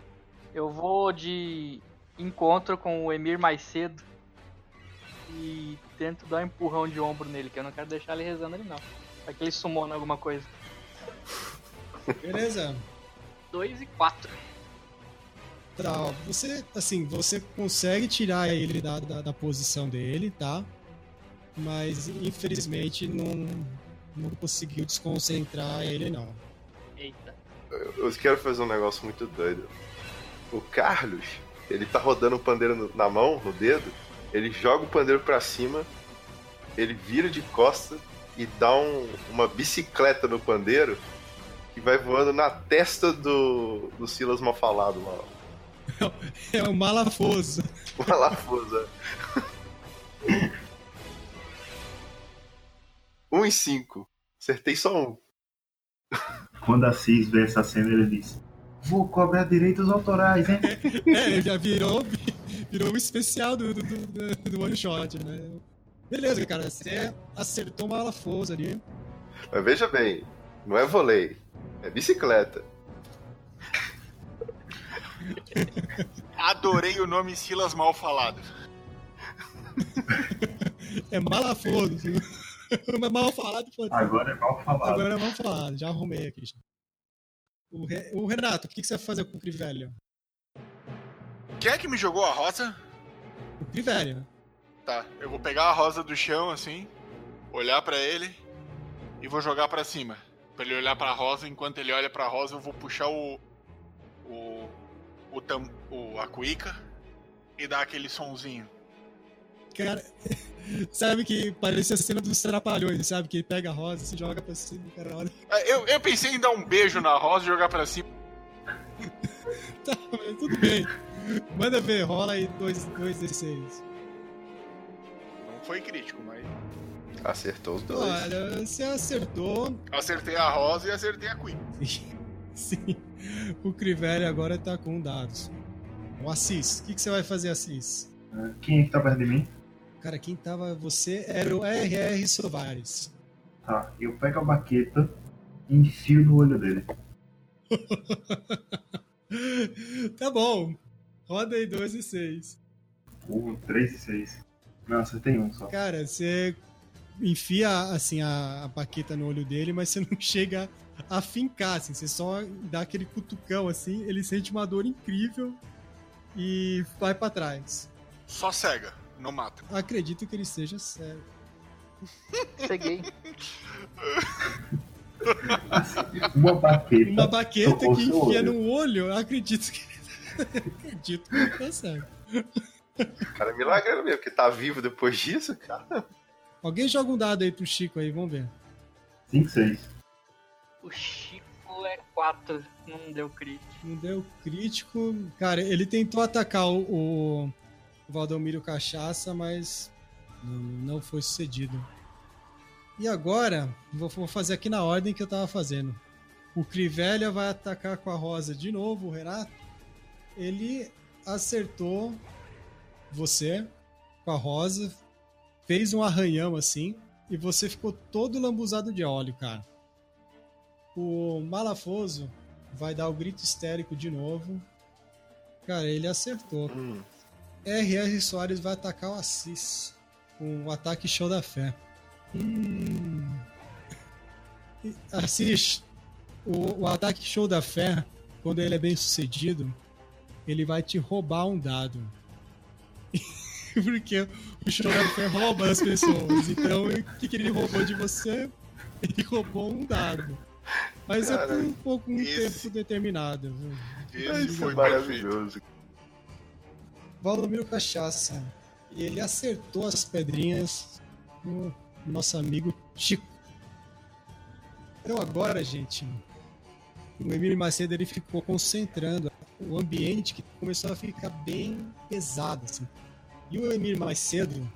Eu vou de encontro com o Emir mais cedo e tento dar um empurrão de ombro nele, que eu não quero deixar ele rezando ali não. Vai que ele sumou alguma coisa. Beleza. 2 e 4. Você, assim, você consegue tirar ele da, da, da posição dele, tá? Mas infelizmente não, não conseguiu desconcentrar ele, não. Eita. Eu, eu quero fazer um negócio muito doido. O Carlos, ele tá rodando o pandeiro no- na mão, no dedo, ele joga o pandeiro pra cima, ele vira de costa e dá um- uma bicicleta no pandeiro que vai voando na testa do, do Silas mal falado lá. É o Malafoso. Uma lafusa. um em cinco. Acertei só um. Quando a Cis vê essa cena, ele diz: Vou cobrar direitos autorais, hein? É, ele já virou, virou um especial do, do, do, do one shot, né? Beleza, cara, você acertou o Malafoso ali. Mas veja bem, não é vôlei, é bicicleta. Adorei o nome Silas mal falado. É Malafoso. (laughs) Mas mal falado, pô. Agora é mal falado. Agora é mal falado, já arrumei aqui. já. O, Re- o Renato, o que, que você vai fazer com o Crivelho? Quem é que me jogou a rosa? O Crivelho. Tá, eu vou pegar a rosa do chão assim, olhar pra ele e vou jogar pra cima. Pra ele olhar pra rosa, enquanto ele olha pra rosa, eu vou puxar o. o. o, tam, o a cuíca e dar aquele sonzinho. Cara, (laughs) sabe que parece a cena dos trapalhões, sabe? Que ele pega a rosa e se joga pra cima, cara, olha. É, Eu, eu pensei em dar um beijo na rosa e jogar pra cima. (laughs) Tá, mas tudo bem. Manda ver, rola aí 2 D6. Não foi crítico, mas. Acertou os dois. Olha, você acertou. Acertei a rosa e acertei a cuíca. (laughs) (laughs) Sim. O Crivelli agora tá com dados. O Assis, o que, que você vai fazer, Assis? Quem é que tá perto de mim? Cara, quem tava você era o RR Sovares. Tá, eu pego a baqueta e enfio no olho dele. (laughs) tá bom. Roda aí 2 e 6. Um, três e seis. Não, acertei um só. Cara, você enfia assim a, a baqueta no olho dele, mas você não (laughs) chega a fincar, assim, você só dá aquele cutucão assim, ele sente uma dor incrível e vai pra trás. Só cega, não mata. Acredito que ele seja sério. Ceguei. (laughs) Uma baqueta. Uma baqueta que enfia olho. no olho, eu acredito que (laughs) acredito que ele tá certo. Cara, é milagre mesmo, porque tá vivo depois disso, cara. Alguém joga um dado aí pro Chico aí, vamos ver. 5, 6. O Chico é 4, não deu crítico. Não deu crítico. Cara, ele tentou atacar o, o Valdomiro Cachaça, mas não, não foi sucedido. E agora, vou, vou fazer aqui na ordem que eu tava fazendo. O Crivelha vai atacar com a rosa de novo, o Renato. Ele acertou você com a rosa, fez um arranhão assim, e você ficou todo lambuzado de óleo, cara. O Malafoso vai dar o grito histérico de novo. Cara, ele acertou. Hum. R.R. Soares vai atacar o Assis com o ataque show da fé. Hum. Assis, o, o ataque show da fé, quando ele é bem sucedido, ele vai te roubar um dado. (laughs) Porque o show da fé rouba as pessoas. Então, o que, que ele roubou de você? Ele roubou um dado. Mas é por um pouco um esse- tempo determinado. viu? Esse Isso foi maravilhoso. Valdomiro Cachaça. Ele acertou as pedrinhas no nosso amigo Chico. Então agora, gente, o Emílio Macedo ele ficou concentrando o ambiente que começou a ficar bem pesado, assim. E o Emílio Macedo,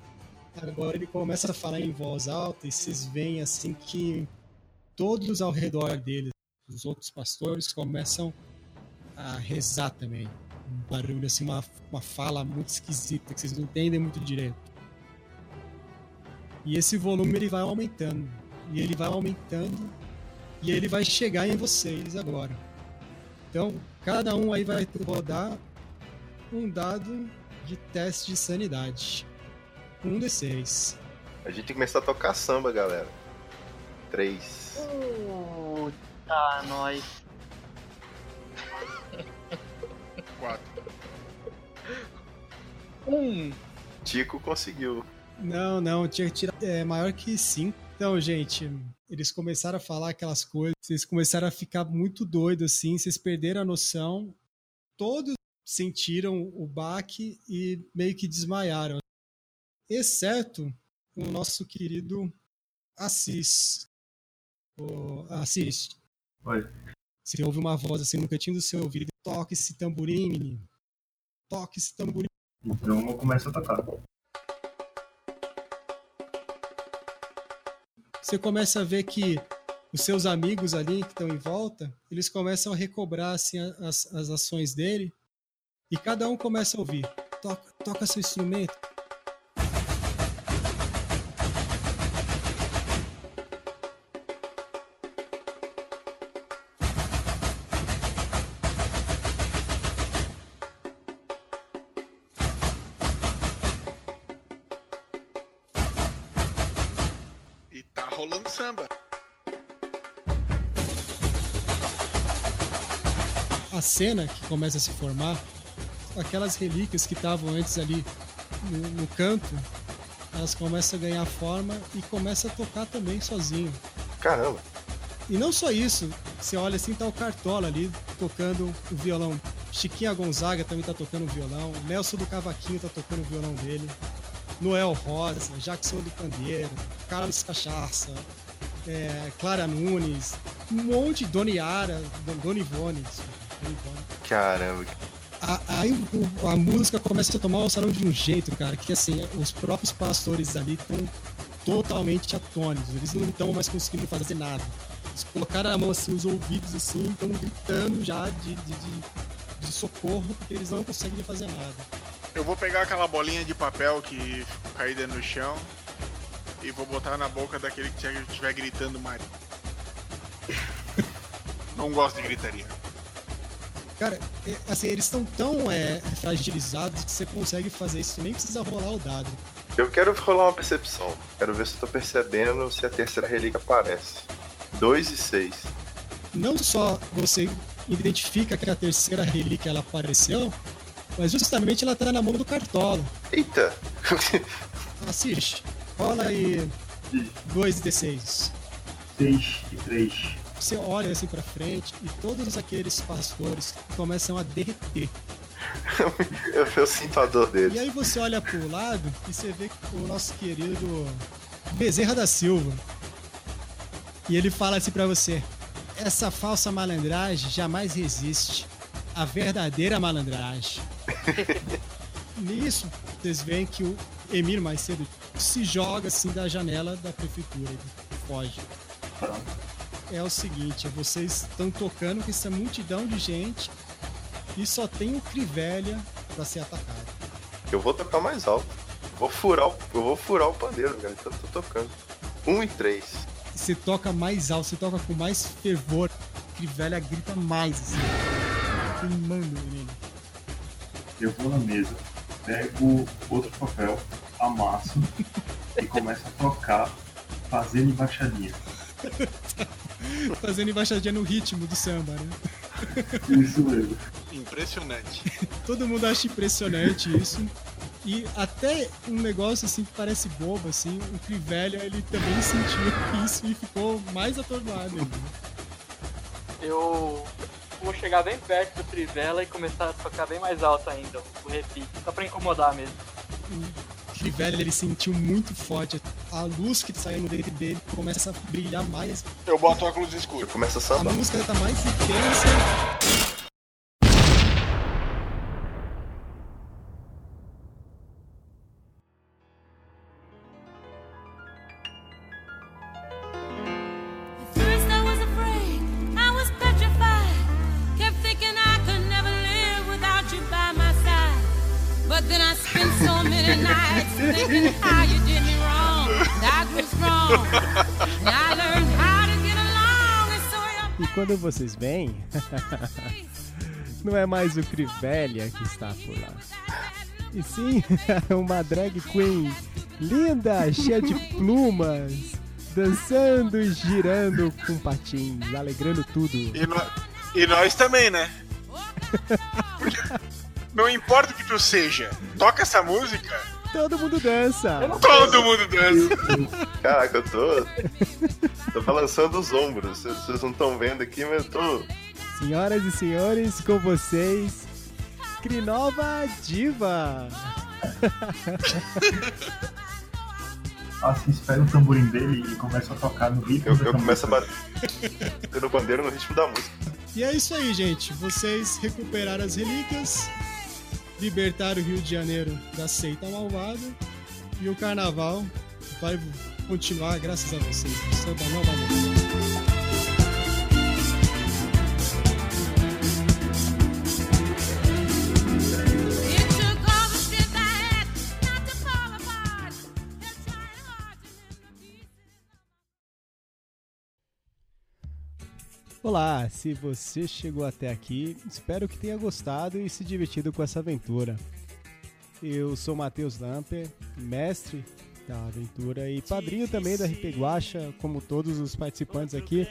agora ele começa a falar em voz alta e vocês veem assim que todos ao redor dele, os outros pastores, começam a rezar também um barulho, assim, uma, uma fala muito esquisita, que vocês não entendem muito direito. E esse volume ele vai aumentando. E ele vai aumentando. E ele vai chegar em vocês agora. Então, cada um aí vai rodar um dado de teste de sanidade. Um D6. A gente tem que começar a tocar samba, galera. Três. Puta, nós. Quatro. Um. Tico conseguiu. Não, não, tinha que tirar. É maior que 5. Então, gente, eles começaram a falar aquelas coisas, vocês começaram a ficar muito doidos assim, vocês perderam a noção. Todos sentiram o baque e meio que desmaiaram. Exceto o nosso querido Assis. O Assis, Oi. você ouve uma voz assim no cantinho do seu ouvido. Toque esse tamborim, menino. Toque esse tamborim. Então eu começo a tocar. você começa a ver que os seus amigos ali que estão em volta, eles começam a recobrar assim, as, as ações dele e cada um começa a ouvir. Toca, toca seu instrumento. Cena que começa a se formar, aquelas relíquias que estavam antes ali no, no canto, elas começam a ganhar forma e começam a tocar também sozinho. Caramba. E não só isso, você olha assim, tá o Cartola ali tocando o violão. Chiquinha Gonzaga também tá tocando o violão. Nelson do Cavaquinho tá tocando o violão dele. Noel Rosa, Jackson do Pandeiro, Carlos Cachaça, é, Clara Nunes, um monte, Dona Yara, Don- Dona Ivone. Caramba. A- Aí a música começa a tomar o salão de um jeito, cara, que assim, os próprios pastores ali estão totalmente atônitos. Eles não estão mais conseguindo fazer nada. Eles colocaram a mão assim, os ouvidos assim, estão gritando já de, de, de- de socorro, porque eles não conseguem fazer nada. Eu vou pegar aquela bolinha de papel que caída no chão e vou botar na boca daquele que estiver gritando mais. (laughs) Não gosto de gritaria. Cara, é, assim, eles estão tão é, fragilizados que você consegue fazer isso, nem precisa rolar o dado. Eu quero rolar uma percepção. Quero ver se eu tô percebendo se a terceira relíquia aparece. Dois e seis. não só você identifica que a terceira relíquia ela apareceu, mas justamente ela tá na mão do Cartola. Eita! (laughs) Assiste, rola aí 2d6. 6 e 3. Você olha assim pra frente e todos aqueles pastores começam a derreter. (laughs) eu, eu sinto a dor E deles. aí você olha pro lado e você vê o nosso querido Bezerra da Silva. E ele fala assim pra você: essa falsa malandragem jamais resiste. A verdadeira malandragem. (laughs) Nisso, vocês veem que o Emir mais cedo se joga assim da janela da prefeitura. Ele foge. É o seguinte, vocês estão tocando com essa multidão de gente e só tem o Crivelha pra ser atacado. Eu vou tocar mais alto. Vou furar o, eu vou furar o pandeiro, cara. Então eu tô tocando. Um e três. você toca mais alto, você toca com mais fervor. Crivelha grita mais, assim. Queimando nele. Eu vou na mesa, pego outro papel, amasso e começo a tocar, fazendo embaixadinha. (laughs) Fazendo embaixadinha no ritmo do samba, né? Isso mesmo. Impressionante. (laughs) Todo mundo acha impressionante isso. E até um negócio assim que parece bobo, assim, o Crivelha ele também (laughs) sentiu isso e ficou mais atordoado ainda. Eu vou chegar bem perto do Trivela e começar a tocar bem mais alto ainda o repique, só pra incomodar mesmo. O Crivelha ele sentiu muito forte. A luz que saiu dentro dele começa a brilhar mais. Eu boto óculos escuros. Começa a A sambar. música tá mais intensa. Quando vocês veem, (laughs) não é mais o Crivelha que está por lá. E sim, (laughs) uma drag queen linda, cheia de plumas, dançando e girando com patins, alegrando tudo. E, nó- e nós também, né? (laughs) Porque não importa o que tu seja, toca essa música, Todo mundo dança. todo mundo dança. (laughs) Caraca, eu tô. tô balançando os ombros. Vocês não estão vendo aqui, mas eu tô. Senhoras e senhores, com vocês, Crinova Diva. (laughs) Assis pega o tamborim dele e começa a tocar no ritmo Eu, eu começo a bater no bandeiro no ritmo da música. E é isso aí, gente. Vocês recuperaram as relíquias, libertaram o Rio de Janeiro da seita malvada e o carnaval vai continuar graças a vocês. Olá, se você chegou até aqui, espero que tenha gostado e se divertido com essa aventura. Eu sou Matheus Lamper, mestre da aventura e padrinho também da RP Guacha, como todos os participantes aqui.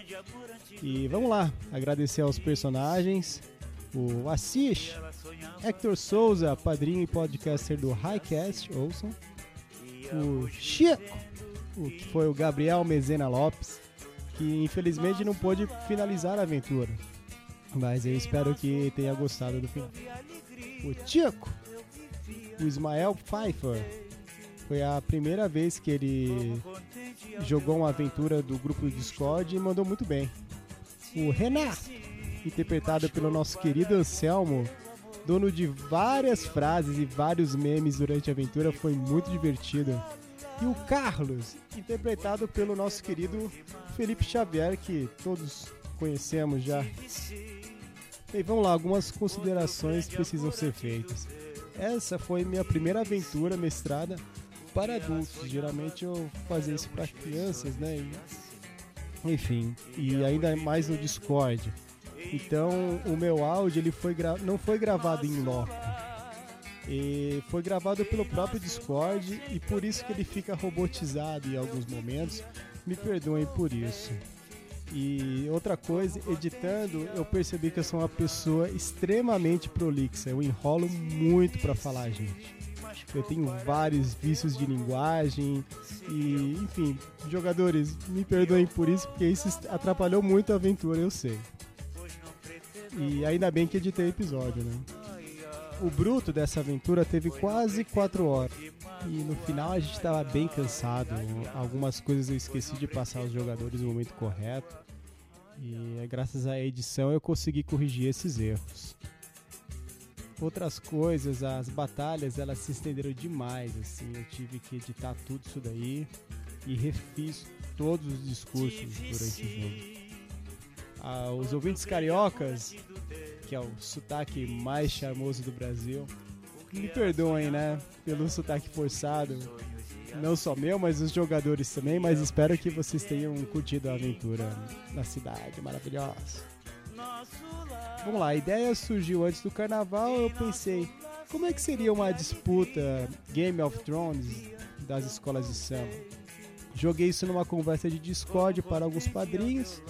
E vamos lá, agradecer aos personagens, o Assis, Hector Souza, padrinho e podcaster do Highcast, ouçam. O Chico, o que foi o Gabriel Mezena Lopes, que infelizmente não pôde finalizar a aventura. Mas eu espero que tenha gostado do final. O Tico, o Ismael Pfeiffer, foi a primeira vez que ele jogou uma aventura do grupo do Discord e mandou muito bem. O Renato, interpretado pelo nosso querido Anselmo, dono de várias frases e vários memes durante a aventura, foi muito divertido. E o Carlos, interpretado pelo nosso querido Felipe Xavier, que todos conhecemos já. Bem, vamos lá, algumas considerações precisam ser feitas. Essa foi minha primeira aventura mestrada para adultos. Geralmente eu fazia isso para crianças, né? E- enfim, e ainda mais no Discord. Então, o meu áudio ele foi gra- não foi gravado em loco. E foi gravado pelo próprio Discord e por isso que ele fica robotizado em alguns momentos. Me perdoem por isso. E outra coisa, editando, eu percebi que eu sou uma pessoa extremamente prolixa. Eu enrolo muito para falar, gente. Eu tenho vários vícios de linguagem e, enfim, jogadores, me perdoem por isso, porque isso atrapalhou muito a aventura, eu sei. E ainda bem que editei o episódio, né? O bruto dessa aventura teve quase 4 horas. E no final a gente estava bem cansado. Algumas coisas eu esqueci de passar aos jogadores no momento correto. E é graças à edição eu consegui corrigir esses erros. Outras coisas, as batalhas elas se estenderam demais, assim, eu tive que editar tudo isso daí e refiz todos os discursos durante o jogo. Ah, os ouvintes cariocas, que é o sotaque mais charmoso do Brasil, me perdoem, né, pelo sotaque forçado. não só meu, mas os jogadores também. Mas espero que vocês tenham curtido a aventura na cidade maravilhosa. Vamos lá, a ideia surgiu antes do carnaval. Eu pensei, como é que seria uma disputa Game of Thrones das escolas de samba? Joguei isso numa conversa de Discord para alguns padrinhos.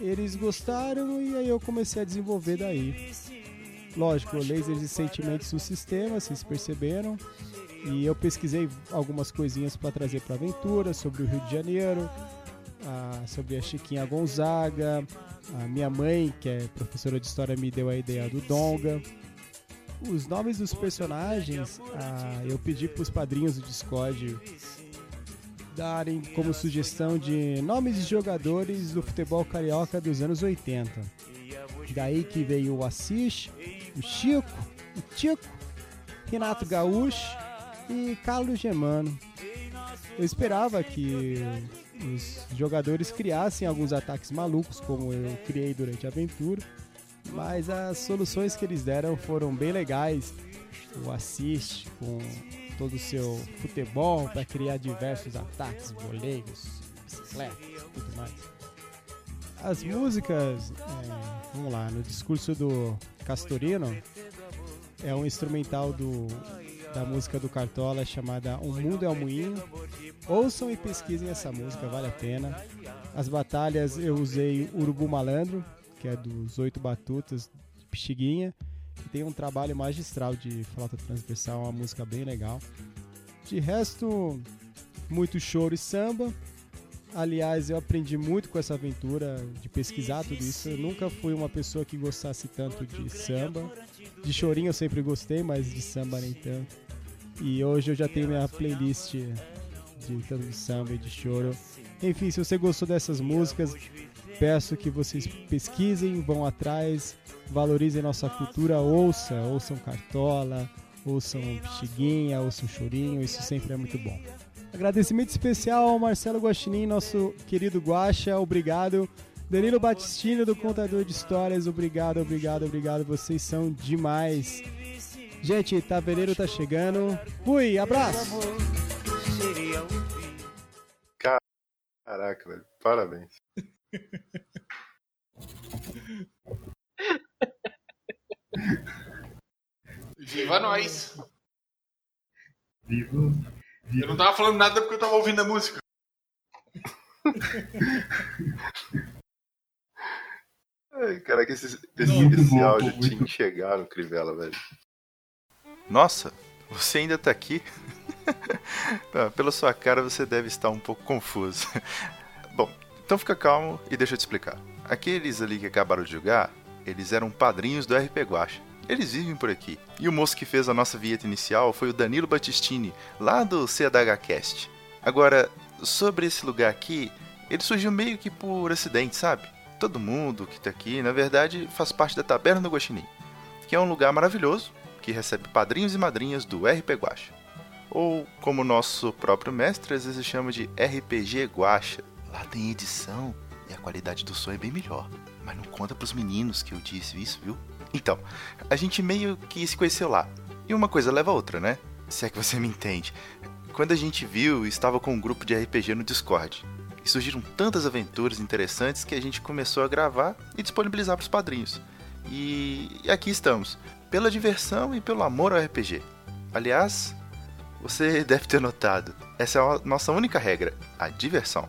Eles gostaram e aí eu comecei a desenvolver daí. Lógico, lasers e sentimentos no sistema, vocês perceberam. E eu pesquisei algumas coisinhas para trazer para a aventura sobre o Rio de Janeiro, ah, sobre a Chiquinha Gonzaga. A minha mãe, que é professora de história, me deu a ideia do Donga. Os nomes dos personagens, ah, eu pedi para os padrinhos do Discord darem como sugestão de nomes de jogadores do futebol carioca dos anos 80. Daí que veio o Assis, o Chico, o Tico, Renato Gaúcho e Carlos Germano. Eu esperava que os jogadores criassem alguns ataques malucos, como eu criei durante a aventura, mas as soluções que eles deram foram bem legais. O assist com todo o seu futebol para criar diversos ataques, voleios, bicicletas tudo mais. As músicas, é, vamos lá, no discurso do Castorino, é um instrumental do, da música do Cartola chamada Um Mundo é o Moinho. Ouçam e pesquisem essa música, vale a pena. As batalhas eu usei Urubu Malandro, que é dos Oito Batutas de Pixiguinha, tem um trabalho magistral de flauta transversal, uma música bem legal. De resto, muito choro e samba. Aliás, eu aprendi muito com essa aventura de pesquisar tudo isso. Eu nunca fui uma pessoa que gostasse tanto de samba. De chorinho eu sempre gostei, mas de samba nem tanto. E hoje eu já tenho minha playlist de tanto de samba e de choro. Enfim, se você gostou dessas músicas, peço que vocês pesquisem, vão atrás, valorizem nossa cultura, ouça, ouçam Cartola, ouçam Pixiguinha, ouçam Chorinho, isso sempre é muito bom. Agradecimento especial ao Marcelo Guaxinim, nosso querido Guaxa, obrigado. Danilo Batistini, do Contador de Histórias, obrigado, obrigado, obrigado, vocês são demais. Gente, Tabereiro tá chegando. Fui, abraço! Caraca, velho, parabéns. Viva nós! Vivo. Eu não tava falando nada porque eu tava ouvindo a música. Ai, caraca, esse, esse, esse bom, áudio muito tinha que chegar no Crivella, velho. Nossa, você ainda tá aqui? Ah, (laughs) Pela sua cara, você deve estar um pouco confuso. (laughs) Bom, então fica calmo e deixa eu te explicar. Aqueles ali que acabaram de jogar, eles eram padrinhos do RP Guacha. Eles vivem por aqui. E o moço que fez a nossa vinheta inicial foi o Danilo Battistini, lá do CDHcast. Agora, sobre esse lugar aqui, ele surgiu meio que por acidente, sabe? Todo mundo que tá aqui, na verdade, faz parte da Taberna do Guaxinim, que é um lugar maravilhoso que recebe padrinhos e madrinhas do RP Guacha. Ou, como nosso próprio mestre às vezes chama de RPG Guacha. Lá tem edição e a qualidade do som é bem melhor. Mas não conta pros meninos que eu disse isso, viu? Então, a gente meio que se conheceu lá. E uma coisa leva a outra, né? Se é que você me entende. Quando a gente viu, estava com um grupo de RPG no Discord. E surgiram tantas aventuras interessantes que a gente começou a gravar e disponibilizar para os padrinhos. E e aqui estamos, pela diversão e pelo amor ao RPG. Aliás, você deve ter notado, essa é a nossa única regra, a diversão.